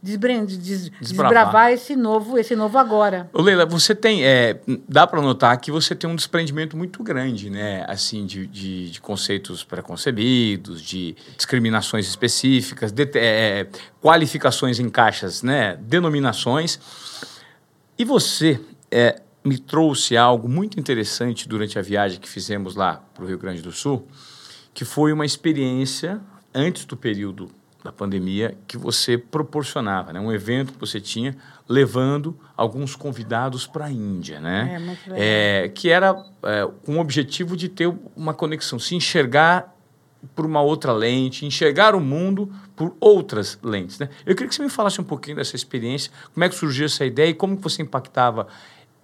des, desbravar esse novo, esse novo agora. Ô Leila, você tem, é, dá para notar que você tem um desprendimento muito grande, né? Assim, de, de, de conceitos preconcebidos, de discriminações específicas, de, é, qualificações em caixas, né? Denominações. E você, é, me trouxe algo muito interessante durante a viagem que fizemos lá para o Rio Grande do Sul, que foi uma experiência antes do período da pandemia que você proporcionava, né? Um evento que você tinha levando alguns convidados para a Índia, né? É, muito legal. É, que era é, com o objetivo de ter uma conexão, se enxergar por uma outra lente, enxergar o mundo por outras lentes, né? Eu queria que você me falasse um pouquinho dessa experiência, como é que surgiu essa ideia e como que você impactava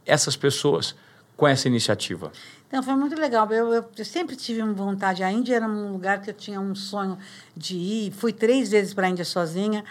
essas pessoas com essa iniciativa. Então, foi muito legal. Eu, eu, eu, sempre tive vontade. A Índia era um lugar que eu tinha um sonho de ir. Fui três vezes para a Índia sozinha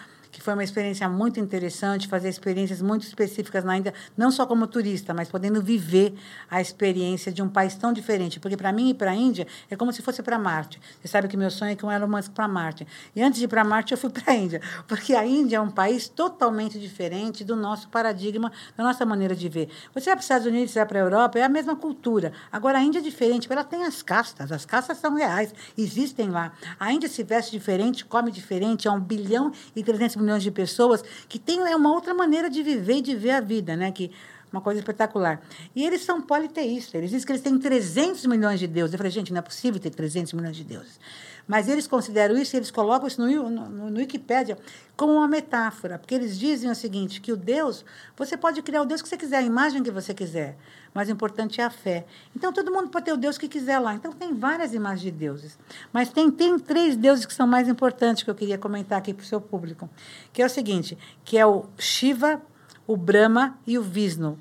foi uma experiência muito interessante, fazer experiências muito específicas na Índia, não só como turista, mas podendo viver a experiência de um país tão diferente. Porque para mim ir para a Índia é como se fosse para Marte. Você sabe que meu sonho é que um Elon Musk para Marte. E antes de ir para Marte, eu fui para a Índia, porque a Índia é um país totalmente diferente do nosso paradigma, da nossa maneira de ver. Você vai para os Estados Unidos, você vai para a Europa, é a mesma cultura. Agora, a Índia é diferente, porque ela tem as castas, as castas são reais, existem lá. A Índia se veste diferente, come diferente, é um bilhão e 300 milhões de pessoas que têm é uma outra maneira de viver e de ver a vida, né? Que uma coisa espetacular. E eles são politeístas. Eles dizem que eles têm 300 milhões de deuses. Eu falei, gente, não é possível ter 300 milhões de deuses. Mas eles consideram isso, e eles colocam isso no, no, no Wikipédia como uma metáfora, porque eles dizem o seguinte, que o Deus, você pode criar o Deus que você quiser, a imagem que você quiser, mas o importante é a fé. Então, todo mundo pode ter o Deus que quiser lá. Então, tem várias imagens de deuses. Mas tem, tem três deuses que são mais importantes que eu queria comentar aqui para o seu público, que é o seguinte, que é o Shiva, o Brahma e o Vishnu.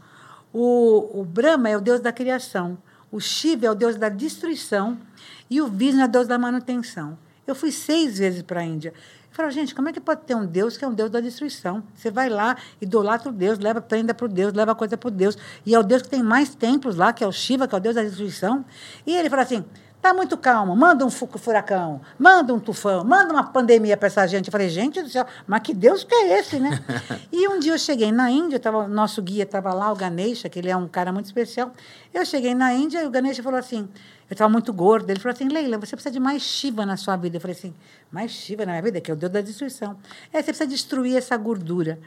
O, o Brahma é o deus da criação, o Shiva é o deus da destruição e o Vishnu é o deus da manutenção. Eu fui seis vezes para a Índia. Eu falo, gente, como é que pode ter um Deus que é um Deus da destruição? Você vai lá, idolatra o Deus, leva prenda para o Deus, leva coisa para o Deus. E é o Deus que tem mais templos lá, que é o Shiva, que é o Deus da destruição. E ele fala assim: Está muito calmo, manda um furacão, manda um tufão, manda uma pandemia para essa gente. Eu falei, gente do céu, mas que Deus que é esse, né? e um dia eu cheguei na Índia, tava, nosso guia estava lá, o Ganesha, que ele é um cara muito especial. Eu cheguei na Índia e o Ganesha falou assim, eu estava muito gorda, ele falou assim, Leila, você precisa de mais Shiva na sua vida. Eu falei assim, mais Shiva na minha vida? Que é o Deus da destruição. É, você precisa destruir essa gordura.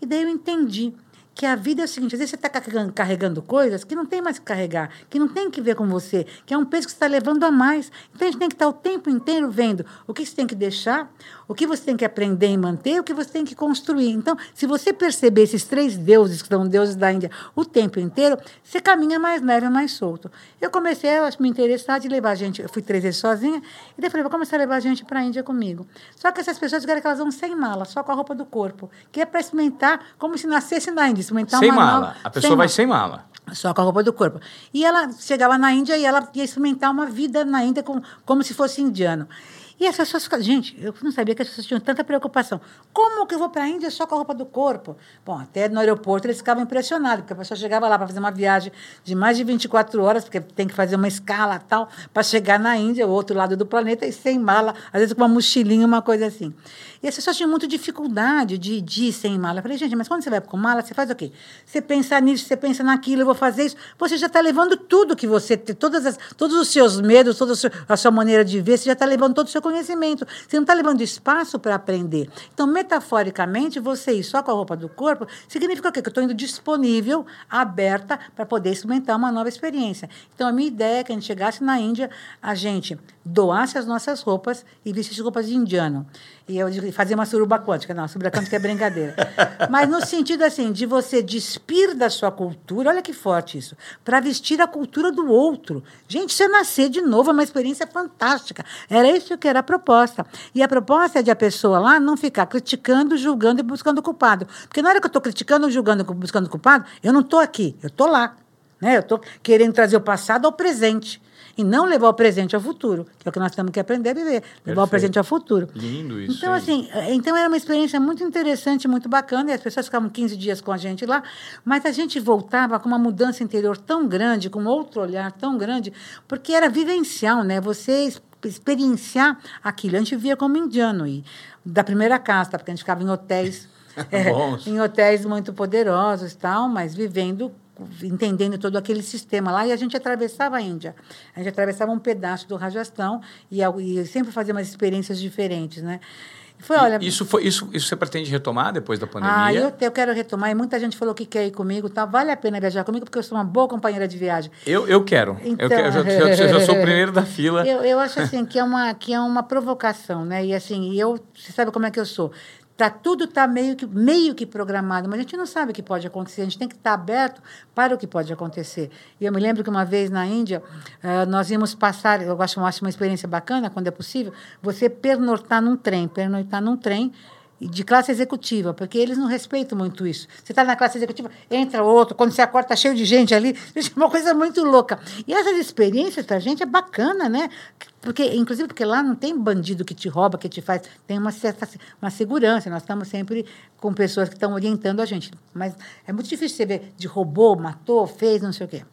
E daí eu entendi que a vida é o seguinte, às vezes você está carregando, coisas que não tem mais que carregar, que não tem que ver com você, que é um peso que você está levando a mais. Então a gente tem que estar o tempo inteiro vendo o que você tem que deixar, o que você tem que aprender e manter, o que você tem que construir. Então, se você perceber esses três deuses, que são deuses da Índia, o tempo inteiro, você caminha mais leve, mais solto. Eu comecei a me interessar de levar a gente, eu fui três vezes sozinha, e daí falei, vou começar a levar a gente para a Índia comigo. Só que essas pessoas querem que elas vão sem mala, só com a roupa do corpo, que é para experimentar como se nascesse na Índia experimentar sem uma mala. nova- A pessoa sem vai mala. sem mala. Só com a roupa do corpo. E ela chegava na Índia e ela ia experimentar uma vida na Índia como, como se fosse indiano. E as pessoas ficavam, gente, eu não sabia que as pessoas tinham tanta preocupação. Como que eu vou para a Índia só com a roupa do corpo? Bom, até no aeroporto eles ficavam impressionados, porque a pessoa chegava lá para fazer uma viagem de mais de 24 horas, porque tem que fazer uma escala tal, para chegar na Índia, o outro lado do planeta, e sem mala, às vezes com uma mochilinha, uma coisa assim. E as pessoas tinham muita dificuldade de, de ir sem mala. Eu falei, gente, mas quando você vai com mala, você faz o quê? Você pensa nisso, você pensa naquilo, eu vou fazer isso. Você já está levando tudo que você tem, todas as, todos os seus medos, toda a sua maneira de ver, você já está levando todo o seu conhecimento. Você não está levando espaço para aprender. Então, metaforicamente, você ir só com a roupa do corpo significa o quê? Que eu estou indo disponível, aberta, para poder experimentar uma nova experiência. Então, a minha ideia é que a gente chegasse na Índia, a gente doasse as nossas roupas e vestisse roupas de indiano. E eu fazer uma suruba quântica. Não, suruba quântica é brincadeira. Mas no sentido assim, de você despir da sua cultura, olha que forte isso, para vestir a cultura do outro. Gente, você nascer de novo é uma experiência fantástica. Era isso que era a proposta. E a proposta é de a pessoa lá não ficar criticando, julgando e buscando culpado. Porque na hora que eu estou criticando, julgando, buscando culpado, eu não estou aqui, eu estou lá. Né? Eu estou querendo trazer o passado ao presente. E não levar o presente ao futuro, que é o que nós temos que aprender a viver. Levar o Perfeito. presente ao futuro. Lindo isso. Então, hein? assim, eh, então era uma experiência muito interessante, muito bacana, e as pessoas ficavam 15 dias com a gente lá, mas a gente voltava com uma mudança interior tão grande, com outro olhar tão grande, porque era vivencial, né? Você experienciar aquilo. A gente via como indiano, e da primeira casta, porque a gente ficava em hotéis. é, em hotéis muito poderosos tal, mas vivendo entendendo todo aquele sistema lá, e a gente atravessava a Índia. A gente atravessava um pedaço do Rajastão e, e sempre fazia umas experiências diferentes, né? Foi, olha, isso, foi, isso, isso você pretende retomar depois da pandemia? Ah, eu, eu quero retomar. E muita gente falou que quer ir comigo. Tá? Vale a pena viajar comigo, porque eu sou uma boa companheira de viagem. Eu, eu quero. Então, eu, quero, eu já, já, já, sou o primeiro da fila. Eu, eu acho assim que é, uma, que é uma provocação, né? E assim, eu, você sabe como é que eu sou. Tá, tudo está meio que, meio que programado, mas a gente não sabe o que pode acontecer. A gente tem que estar tá aberto para o que pode acontecer. E eu me lembro que uma vez na Índia, uh, nós íamos passar, eu acho, eu acho uma experiência bacana, quando é possível, você pernoitar num trem, pernoitar num trem de classe executiva, porque eles não respeitam muito isso. Você está na classe executiva, entra outro, quando você acorda, está cheio de gente ali. É uma coisa muito louca. E essas experiências para a gente é bacana, né? Porque, inclusive, porque lá não tem bandido que te rouba, que te faz. Tem uma certa uma segurança. Nós estamos sempre com pessoas que estão orientando a gente. Mas é muito difícil você ver de roubou, matou, fez, não sei o quê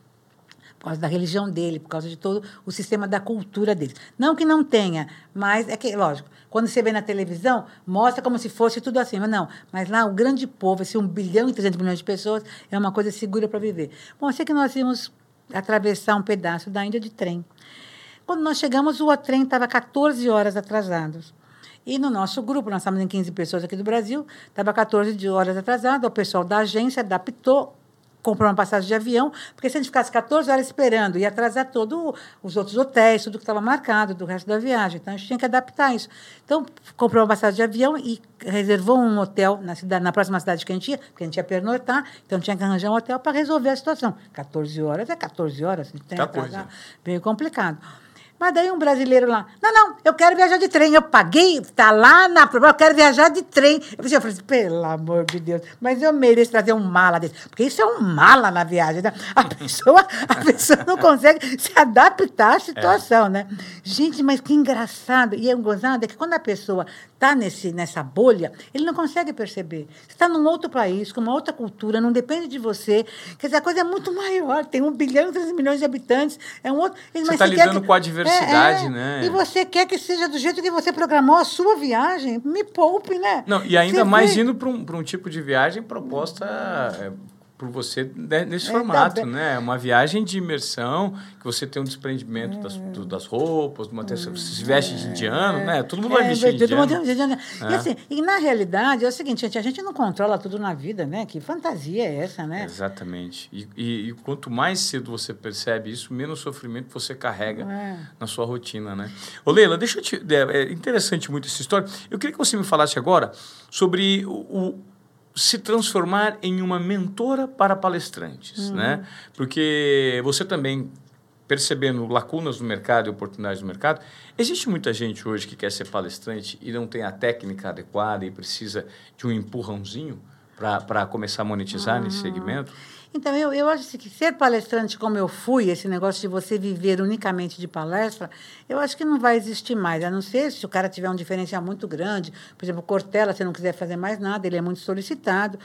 por causa da religião dele, por causa de todo o sistema da cultura dele. Não que não tenha, mas é que, lógico, quando você vê na televisão, mostra como se fosse tudo assim, mas não. Mas lá o grande povo, esse 1 bilhão e 300 milhões de pessoas, é uma coisa segura para viver. Bom, eu sei que nós íamos atravessar um pedaço da Índia de trem. Quando nós chegamos, o trem estava 14 horas atrasado. E no nosso grupo, nós estávamos em 15 pessoas aqui do Brasil, estava 14 horas atrasado, o pessoal da agência adaptou comprou uma passagem de avião, porque se a gente ficasse 14 horas esperando, ia atrasar todos os outros hotéis, tudo que estava marcado do resto da viagem. Então, a gente tinha que adaptar isso. Então, comprou uma passagem de avião e reservou um hotel na, cidade, na próxima cidade que a gente ia, porque a gente ia pernoitar, então tinha que arranjar um hotel para resolver a situação. 14 horas é 14 horas, a gente tem que atrasar, meio complicado. Mas daí um brasileiro lá, não, não, eu quero viajar de trem. Eu paguei, está lá na prova, eu quero viajar de trem. Eu falei, assim, pelo amor de Deus, mas eu mereço trazer um mala desse. Porque isso é um mala na viagem. Né? A, pessoa, a pessoa não consegue se adaptar à situação, é. né? Gente, mas que engraçado. E é gozado é que quando a pessoa está nessa bolha, ele não consegue perceber. Você está num outro país, com uma outra cultura, não depende de você. Quer dizer, a coisa é muito maior. Tem um bilhão e três milhões de habitantes. É um outro. Você está lidando que, com a diversidade, é, é, né? E você quer que seja do jeito que você programou a sua viagem. Me poupe, né? Não, e ainda você mais vê. indo para um, um tipo de viagem proposta. É, por você nesse é, formato, tá né? Uma viagem de imersão, que você tem um desprendimento é. das, do, das roupas, uma, é. você se veste de indiano, né? Todo mundo vai é, vestir de indiano. De indiano. E, assim, e na realidade é o seguinte, gente, a gente não controla tudo na vida, né? Que fantasia é essa, né? Exatamente. E, e, e quanto mais cedo você percebe isso, menos sofrimento você carrega é. na sua rotina, né? Ô Leila, deixa eu te... É interessante muito essa história. Eu queria que você me falasse agora sobre o se transformar em uma mentora para palestrantes, uhum. né? Porque você também percebendo lacunas no mercado e oportunidades no mercado, existe muita gente hoje que quer ser palestrante e não tem a técnica adequada e precisa de um empurrãozinho para começar a monetizar uhum. nesse segmento? Então, eu, eu acho que ser palestrante como eu fui, esse negócio de você viver unicamente de palestra, eu acho que não vai existir mais, a não ser se o cara tiver um diferencial muito grande. Por exemplo, Cortella, se não quiser fazer mais nada, ele é muito solicitado.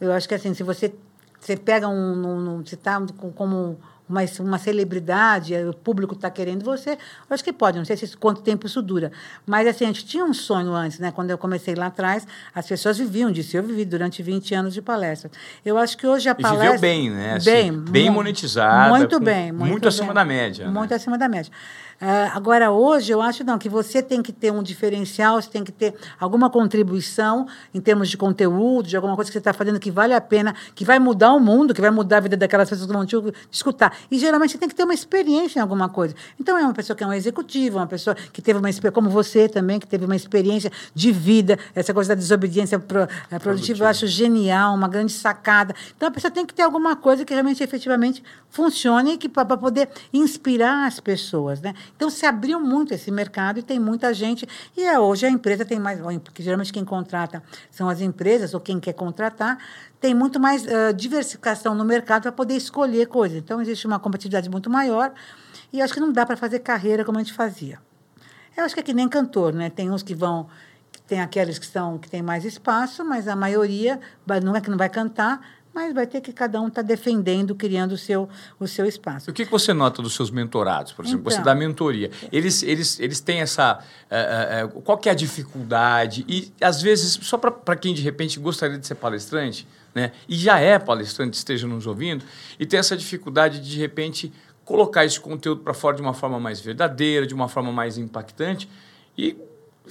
Eu acho que, assim, se você, você pega um... um, um você está como uma, uma celebridade, o público está querendo você, eu acho que pode, não sei se, quanto tempo isso dura. Mas, assim, a gente tinha um sonho antes, né? Quando eu comecei lá atrás, as pessoas viviam disso. Eu vivi durante 20 anos de palestra. Eu acho que hoje a palestra... E viveu bem, né? Assim, bem, bem monetizada. Muito bem. Muito, muito acima da média. Né? Muito né? acima da média. Uh, agora, hoje, eu acho não, que você tem que ter um diferencial, você tem que ter alguma contribuição em termos de conteúdo, de alguma coisa que você está fazendo que vale a pena, que vai mudar o mundo, que vai mudar a vida daquelas pessoas que vão te escutar. E, geralmente, tem que ter uma experiência em alguma coisa. Então, é uma pessoa que é um executivo, uma pessoa que teve uma experiência, como você também, que teve uma experiência de vida, essa coisa da desobediência pro, é, produtiva, eu acho genial, uma grande sacada. Então, a pessoa tem que ter alguma coisa que realmente, efetivamente, funcione para poder inspirar as pessoas, né? Então, se abriu muito esse mercado e tem muita gente. E é, hoje a empresa tem mais, porque geralmente quem contrata são as empresas ou quem quer contratar, tem muito mais uh, diversificação no mercado para poder escolher coisas. Então, existe uma competitividade muito maior e acho que não dá para fazer carreira como a gente fazia. Eu acho que é que nem cantor, né? Tem uns que vão tem aqueles que são que têm mais espaço, mas a maioria não é que não vai cantar, mas vai ter que cada um estar tá defendendo, criando o seu, o seu espaço. O que, que você nota dos seus mentorados, por exemplo? Então, você dá mentoria. Eles, eles, eles têm essa... Uh, uh, qual que é a dificuldade? E, às vezes, só para quem, de repente, gostaria de ser palestrante, né, e já é palestrante, esteja nos ouvindo, e tem essa dificuldade de, de repente, colocar esse conteúdo para fora de uma forma mais verdadeira, de uma forma mais impactante, e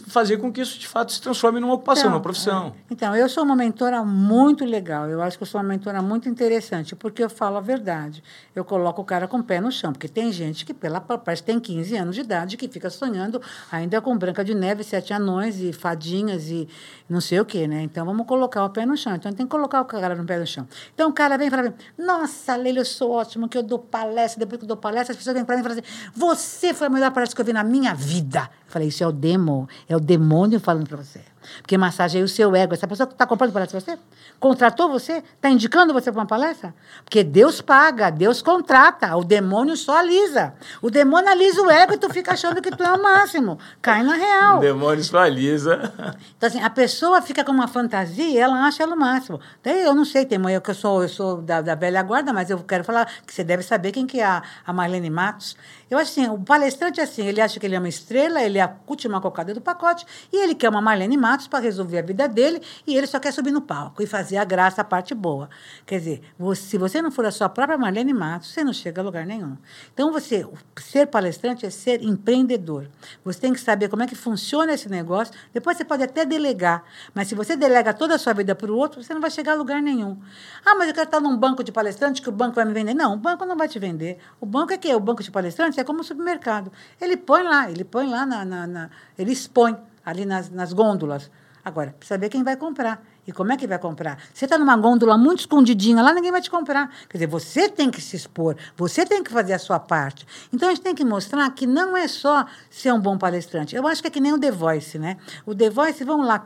fazer com que isso de fato se transforme numa ocupação, Então, numa profissão. é. Então, eu sou uma mentora muito legal. Eu acho que eu sou uma mentora muito interessante, porque eu falo a verdade. Eu coloco o cara com o pé no chão, porque tem gente que, pela parece tem 15 anos de idade, que fica sonhando ainda com Branca de Neve, Sete Anões e Fadinhas e não sei o quê, né? Então, vamos colocar o pé no chão. Então, tem que colocar o cara no pé no chão. Então, o cara vem e fala mim, nossa, Leila, eu sou ótimo, que eu dou palestra. Depois que eu dou palestra, as pessoas vêm para mim e falam assim, você foi a melhor palestra que eu vi na minha vida. Eu falei, isso é o demo, é o demônio falando para você. Porque massageia o seu ego. Essa pessoa está comprando palestra para você? Contratou você? Está indicando você para uma palestra? Porque Deus paga, Deus contrata. O demônio só alisa. O demônio alisa o ego e tu fica achando que tu é o máximo. Cai na real. O demônio sualiza. Então, assim, a pessoa fica com uma fantasia e ela acha ela o máximo. Daí eu não sei, tem eu que eu sou, eu sou da, da velha guarda, mas eu quero falar que você deve saber quem que é a, a Marlene Matos. Eu acho assim, o palestrante é assim, ele acha que ele é uma estrela, ele é a última cocada do pacote, e ele quer uma Marlene Matos para resolver a vida dele, e ele só quer subir no palco e fazer a graça, a parte boa. Quer dizer, você, se você não for a sua própria Marlene Matos, você não chega a lugar nenhum. Então, você, ser palestrante é ser empreendedor. Você tem que saber como é que funciona esse negócio, depois você pode até delegar, mas se você delega toda a sua vida para o outro, você não vai chegar a lugar nenhum. Ah, mas eu quero estar num banco de palestrante que o banco vai me vender. Não, o banco não vai te vender. O banco é que o banco de palestrante é como um supermercado. Ele põe lá, ele põe lá na, na, na ele expõe ali nas, nas gôndolas. Agora, precisa ver quem vai comprar. E como é que vai comprar? Você está numa gôndola muito escondidinha lá, ninguém vai te comprar. Quer dizer, você tem que se expor, você tem que fazer a sua parte. Então, a gente tem que mostrar que não é só ser um bom palestrante. Eu acho que é que nem o The Voice, né? O The Voice, vamos lá,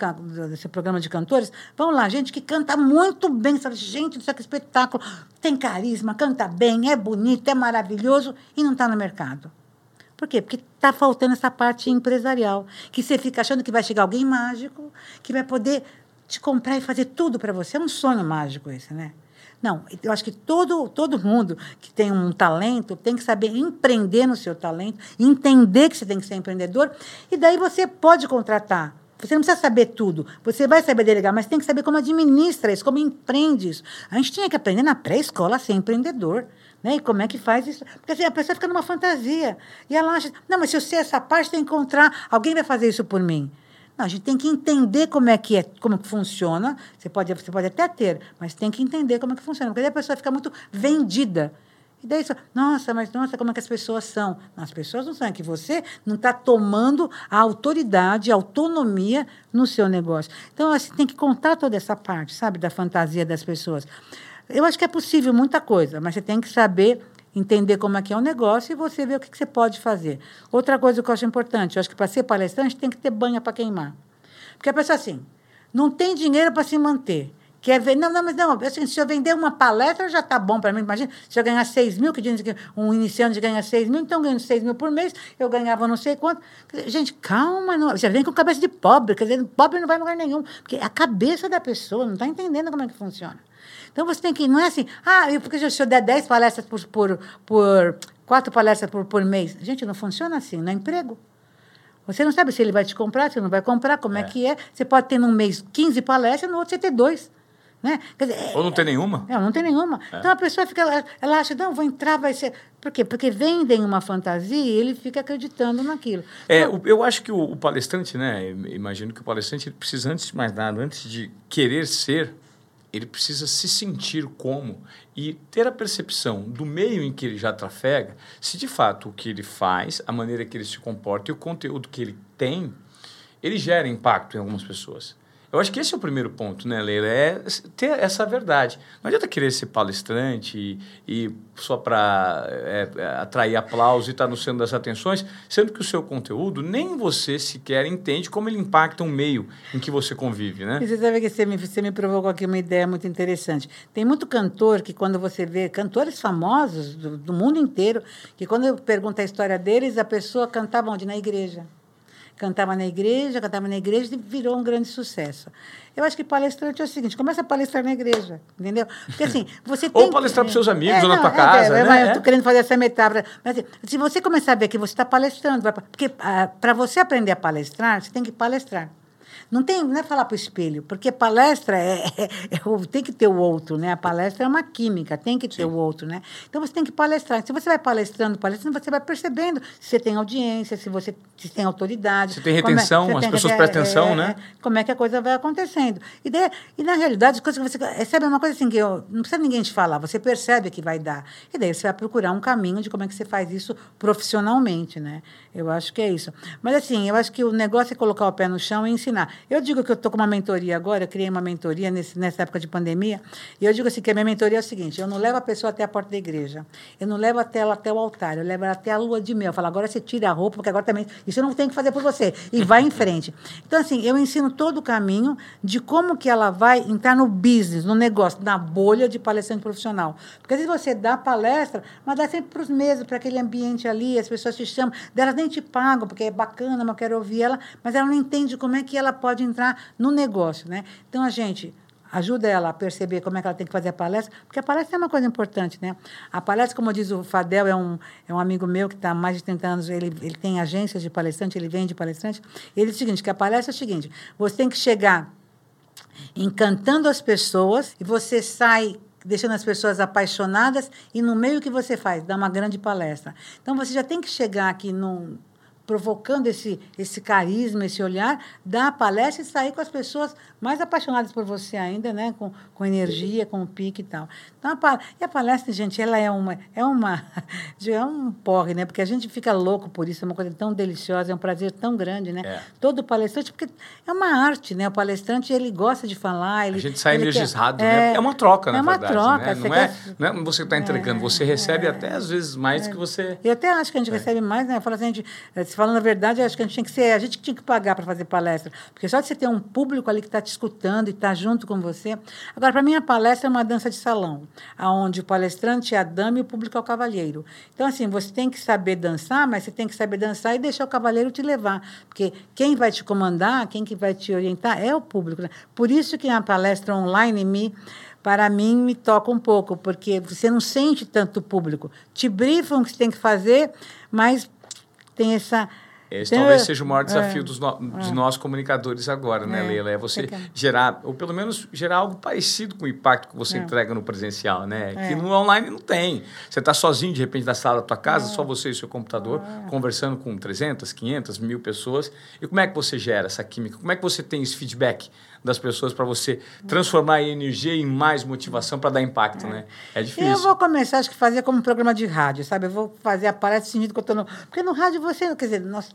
esse programa de cantores, vamos lá, gente que canta muito bem, sabe? Gente, isso que espetáculo, tem carisma, canta bem, é bonito, é maravilhoso e não está no mercado. Por quê? Porque está faltando essa parte empresarial. Que você fica achando que vai chegar alguém mágico, que vai poder te comprar e fazer tudo para você. É um sonho mágico esse, né? Não, eu acho que todo, todo mundo que tem um talento tem que saber empreender no seu talento, entender que você tem que ser empreendedor, e daí você pode contratar. Você não precisa saber tudo. Você vai saber delegar, mas tem que saber como administra isso, como empreende isso. A gente tinha que aprender na pré-escola a ser empreendedor. Né? E como é que faz isso? Porque assim, a pessoa fica numa fantasia. E ela acha, não, mas se eu sei essa parte, tem que encontrar, alguém vai fazer isso por mim. Não, a gente tem que entender como é que é, como que funciona. Você pode, você pode até ter, mas tem que entender como é que funciona. Porque daí a pessoa fica muito vendida. E daí, você, nossa, mas nossa, como é que as pessoas são? Não, as pessoas não são, é que você não está tomando a autoridade, a autonomia no seu negócio. Então, você tem que contar toda essa parte, sabe, da fantasia das pessoas. Eu acho que é possível muita coisa, mas você tem que saber entender como é que é o negócio e você ver o que, que você pode fazer. Outra coisa que eu acho importante, eu acho que para ser palestrante tem que ter banha para queimar. Porque a pessoa assim, não tem dinheiro para se manter. Quer ver? Não, não, mas não, assim, se eu vender uma palestra já está bom para mim. Imagina, se eu ganhar 6 mil, que dizem que um iniciante ganha 6 mil, então ganhando 6 mil por mês, eu ganhava não sei quanto. Gente, calma, não, vem com cabeça de pobre, quer dizer, pobre não vai em lugar nenhum, porque é a cabeça da pessoa, não está entendendo como é que funciona. Então você tem que, não é assim, ah, porque se eu der 10 palestras por, por, por quatro palestras por, por mês. Gente, não funciona assim, não é emprego. Você não sabe se ele vai te comprar, se não vai comprar, como é, É. que é. Você pode ter num mês 15 palestras, no outro você ter dois. Né? Dizer, Ou não tem nenhuma? não, não tem nenhuma. Então a pessoa fica, ela, ela acha, não, vou entrar, vai ser. Por quê? Porque vendem uma fantasia e ele fica acreditando naquilo. É, o- eu acho que o, o palestrante, né? Imagino que o palestrante precisa, antes de mais nada, antes de querer ser, ele precisa se sentir como e ter a percepção do meio em que ele já trafega, se de fato o que ele faz, a maneira que ele se comporta e o conteúdo que ele tem, ele gera impacto em algumas pessoas. Eu acho que esse é o primeiro ponto, né, Leila? É ter essa verdade. Não adianta querer ser palestrante e, e só para atrair aplauso e estar no centro das atenções, sendo que o seu conteúdo nem você sequer entende como ele impacta um meio em que você convive, né? E você sabe que você me, você me provocou aqui uma ideia muito interessante. Tem muito cantor que, quando você vê, cantores famosos do, do mundo inteiro, que quando eu pergunto a história deles, a pessoa cantava onde? Na igreja. Cantava na igreja, cantava na igreja e virou um grande sucesso. Eu acho que palestrante é o seguinte, começa a palestrar na igreja, entendeu? Porque assim, você tem... Ou palestrar pros seus amigos ou na tua é, casa, é, né? Eu É. estou querendo fazer essa metáfora. Mas, assim, se você começar a ver que você está palestrando, porque para você aprender a palestrar, você tem que palestrar. Não, tem, não é falar para o espelho, porque palestra é, é, é, tem que ter o outro, né? A palestra é uma química, tem que ter Sim. o outro, né? Então você tem que palestrar. Se você vai palestrando, palestrando, você vai percebendo se você tem audiência, se você se tem autoridade. Se tem retenção, é, as tem, pessoas prestam atenção, é, né? Como é que a coisa vai acontecendo. E, de, e na realidade, as coisas que você recebe é uma coisa assim que eu, não precisa ninguém te falar, você percebe que vai dar. E daí você vai procurar um caminho de como é que você faz isso profissionalmente, né? Eu acho que é isso. Mas assim, eu acho que o negócio é colocar o pé no chão e ensinar. Eu digo que eu estou com uma mentoria agora, eu criei uma mentoria nesse, nessa época de pandemia, e eu digo assim, que a minha mentoria é o seguinte, eu não levo a pessoa até a porta da igreja, eu não levo até ela até o altar, eu levo ela até a lua de mel. Eu falo, agora você tira a roupa, porque agora também, isso eu não tenho que fazer por você. E vai em frente. Então, assim, eu ensino todo o caminho de como que ela vai entrar no business, no negócio, na bolha de palestrante profissional. Porque às vezes você dá palestra, mas dá sempre para os mesmos, para aquele ambiente ali, as pessoas te chamam, delas nem te pagam, porque é bacana, mas eu quero ouvir ela, mas ela não entende como é que ela pode entrar no negócio, né? Então, a gente ajuda ela a perceber como é que ela tem que fazer a palestra, porque a palestra é uma coisa importante, né? A palestra, como diz o Fadel, é um, é um amigo meu que está mais de 30 anos, ele, ele tem agências de palestrante, ele vende palestrante, ele diz o seguinte, que a palestra é o seguinte, você tem que chegar encantando as pessoas e você sai deixando as pessoas apaixonadas e no meio que você faz, dá uma grande palestra. Então você já tem que chegar aqui num provocando esse, esse carisma, esse olhar, dar a palestra e sair com as pessoas mais apaixonadas por você ainda, né? com, com energia, com pique e tal. Então, a, e a palestra, gente, ela é uma, é uma é um porre, né? Porque a gente fica louco por isso, é uma coisa tão deliciosa, é um prazer tão grande, né? É. Todo palestrante, porque é uma arte, né? O palestrante, ele gosta de falar. Ele, a gente sai energizado, quer, né? É, é uma troca, na é uma verdade. Troca, né? não, é, não é você está entregando, você recebe até às vezes mais do que você... Eu até acho que a gente recebe mais, né? Eu falo assim, a gente, falando a verdade, acho que a gente tinha que ser, a gente tinha que pagar para fazer palestra, porque só de você ter um público ali que está te escutando e está junto com você. Agora, para mim, a palestra é uma dança de salão, aonde o palestrante é a dama e o público é o cavalheiro. Então, assim, você tem que saber dançar, mas você tem que saber dançar e deixar o cavalheiro te levar, porque quem vai te comandar, quem que vai te orientar é o público. Né? Por isso que na palestra online me para mim me toca um pouco, porque você não sente tanto o público. Te brifam o que você tem que fazer, mas tem essa esse então, talvez seja o maior desafio é, dos no, de é. nós comunicadores agora, né, é, Leila? É você gerar, ou pelo menos gerar algo parecido com o impacto que você é. entrega no presencial, né? Que é. no online não tem. Você está sozinho, de repente, na sala da tua casa, só você e o seu computador, conversando com 300, 500, mil pessoas. E como é que você gera essa química? Como é que você tem esse feedback das pessoas para você transformar a energia em mais motivação para dar impacto, né? É difícil. Eu vou começar, acho que fazer como um programa de rádio, sabe? Eu vou fazer a palestra sentindo que eu estou no... Porque no rádio você, quer dizer, nós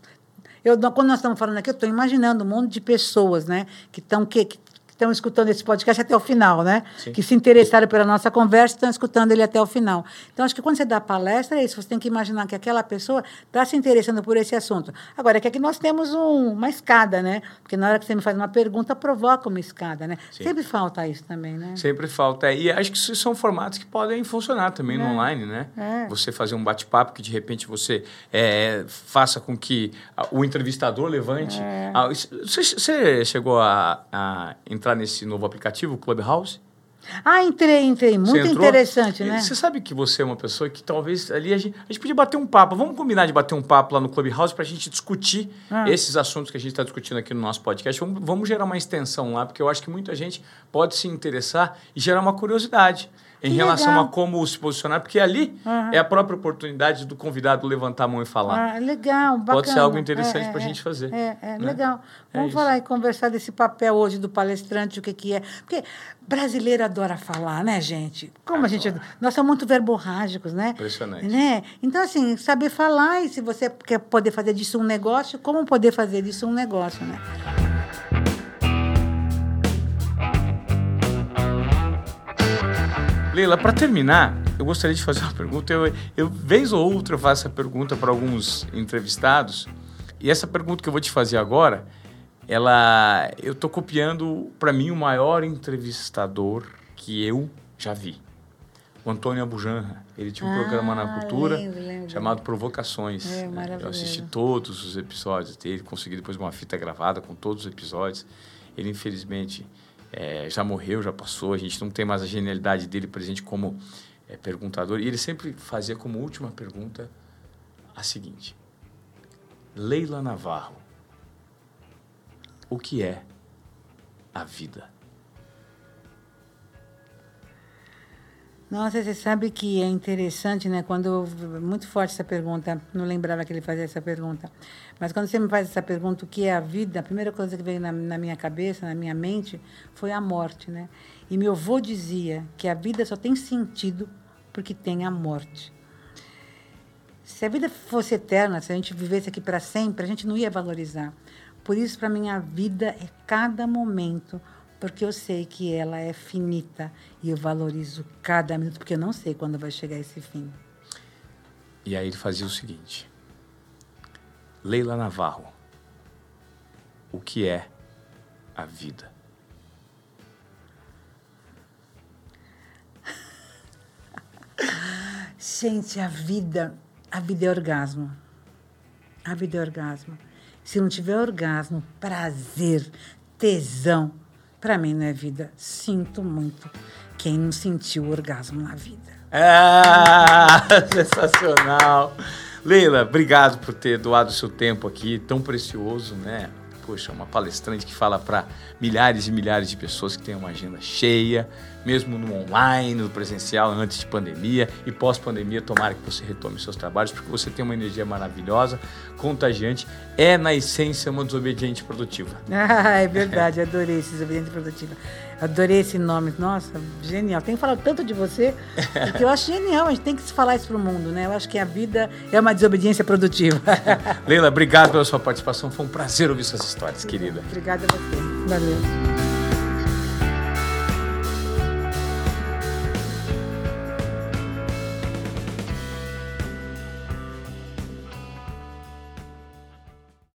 eu, quando nós estamos falando aqui, eu estou imaginando um monte de pessoas né, que estão que, que estão escutando esse podcast até o final, né? Sim. Que se interessaram pela nossa conversa estão escutando ele até o final. Então, acho que quando você dá palestra, é isso. Você tem que imaginar que aquela pessoa está se interessando por esse assunto. Agora, é que aqui nós temos um, uma escada, né? Porque na hora que você me faz uma pergunta, provoca uma escada, né? Sim. Sempre falta isso também, né? Sempre falta. E acho que são formatos que podem funcionar também é. no online, né? É. Você fazer um bate-papo que, de repente, você é, faça com que o entrevistador levante. É. Ah, você, você chegou a, a entrar entrar nesse novo aplicativo, Clubhouse? Ah, entrei, entrei. Muito interessante, né? Você sabe que você é uma pessoa que talvez ali a gente, a gente podia bater um papo. Vamos combinar de bater um papo lá no Clubhouse para a gente discutir ah. esses assuntos que a gente está discutindo aqui no nosso podcast. Vamos, vamos gerar uma extensão lá, porque eu acho que muita gente pode se interessar e gerar uma curiosidade em que relação legal. a como se posicionar, porque ali uhum. é a própria oportunidade do convidado levantar a mão e falar. Ah, legal, bacana. Pode ser algo interessante é, para a é, gente fazer. É, é né? legal. É Vamos falar e conversar desse papel hoje do palestrante, o que, que é. Porque brasileiro adora falar, né, gente? Como adora. a gente. Nós somos muito verborrágicos, né? Impressionante. Né? Então, assim, saber falar e se você quer poder fazer disso um negócio, como poder fazer disso um negócio, né? Leila, para terminar, eu gostaria de fazer uma pergunta. Eu, eu vez ou outra, eu faço essa pergunta para alguns entrevistados. E essa pergunta que eu vou te fazer agora, ela, eu estou copiando, para mim, o maior entrevistador que eu já vi. O Antônio Abujanra. Ele tinha um ah, programa na cultura lembro, lembro. chamado Provocações. É, né? Eu assisti todos os episódios dele, consegui depois uma fita gravada com todos os episódios. Ele, infelizmente, é, já morreu, já passou, a gente não tem mais a genialidade dele presente como é, perguntador. E ele sempre fazia como última pergunta a seguinte: Leila Navarro, o que é a vida? Nossa, você sabe que é interessante, né? Quando muito forte essa pergunta, não lembrava que ele fazia essa pergunta, mas quando você me faz essa pergunta, o que é a vida? A primeira coisa que veio na, na minha cabeça, na minha mente, foi a morte, né? E meu avô dizia que a vida só tem sentido porque tem a morte. Se a vida fosse eterna, se a gente vivesse aqui para sempre, a gente não ia valorizar. Por isso, para mim, a vida é cada momento, porque eu sei que ela é finita e eu valorizo cada minuto, porque eu não sei quando vai chegar esse fim. E aí ele fazia o seguinte: Leila Navarro, o que é a vida? Gente, a vida, a vida é orgasmo. A vida é orgasmo. Se não tiver orgasmo, prazer, tesão, para mim não é vida. Sinto muito quem não sentiu orgasmo na vida. Ah, sensacional. Leila, obrigado por ter doado o seu tempo aqui, tão precioso, né? Poxa, uma palestrante que fala para milhares e milhares de pessoas que têm uma agenda cheia, mesmo no online, no presencial, antes de pandemia e pós-pandemia, tomara que você retome seus trabalhos, porque você tem uma energia maravilhosa, contagiante, é na essência uma desobediente produtiva. Ah, é verdade, adorei esse desobediente produtiva. Adorei esse nome. Nossa, genial. Tenho falado tanto de você, porque eu acho genial. A gente tem que falar isso para o mundo, né? Eu acho que a vida é uma desobediência produtiva. Leila, obrigado pela sua participação. Foi um prazer ouvir suas histórias, querida. Obrigada a você. Valeu.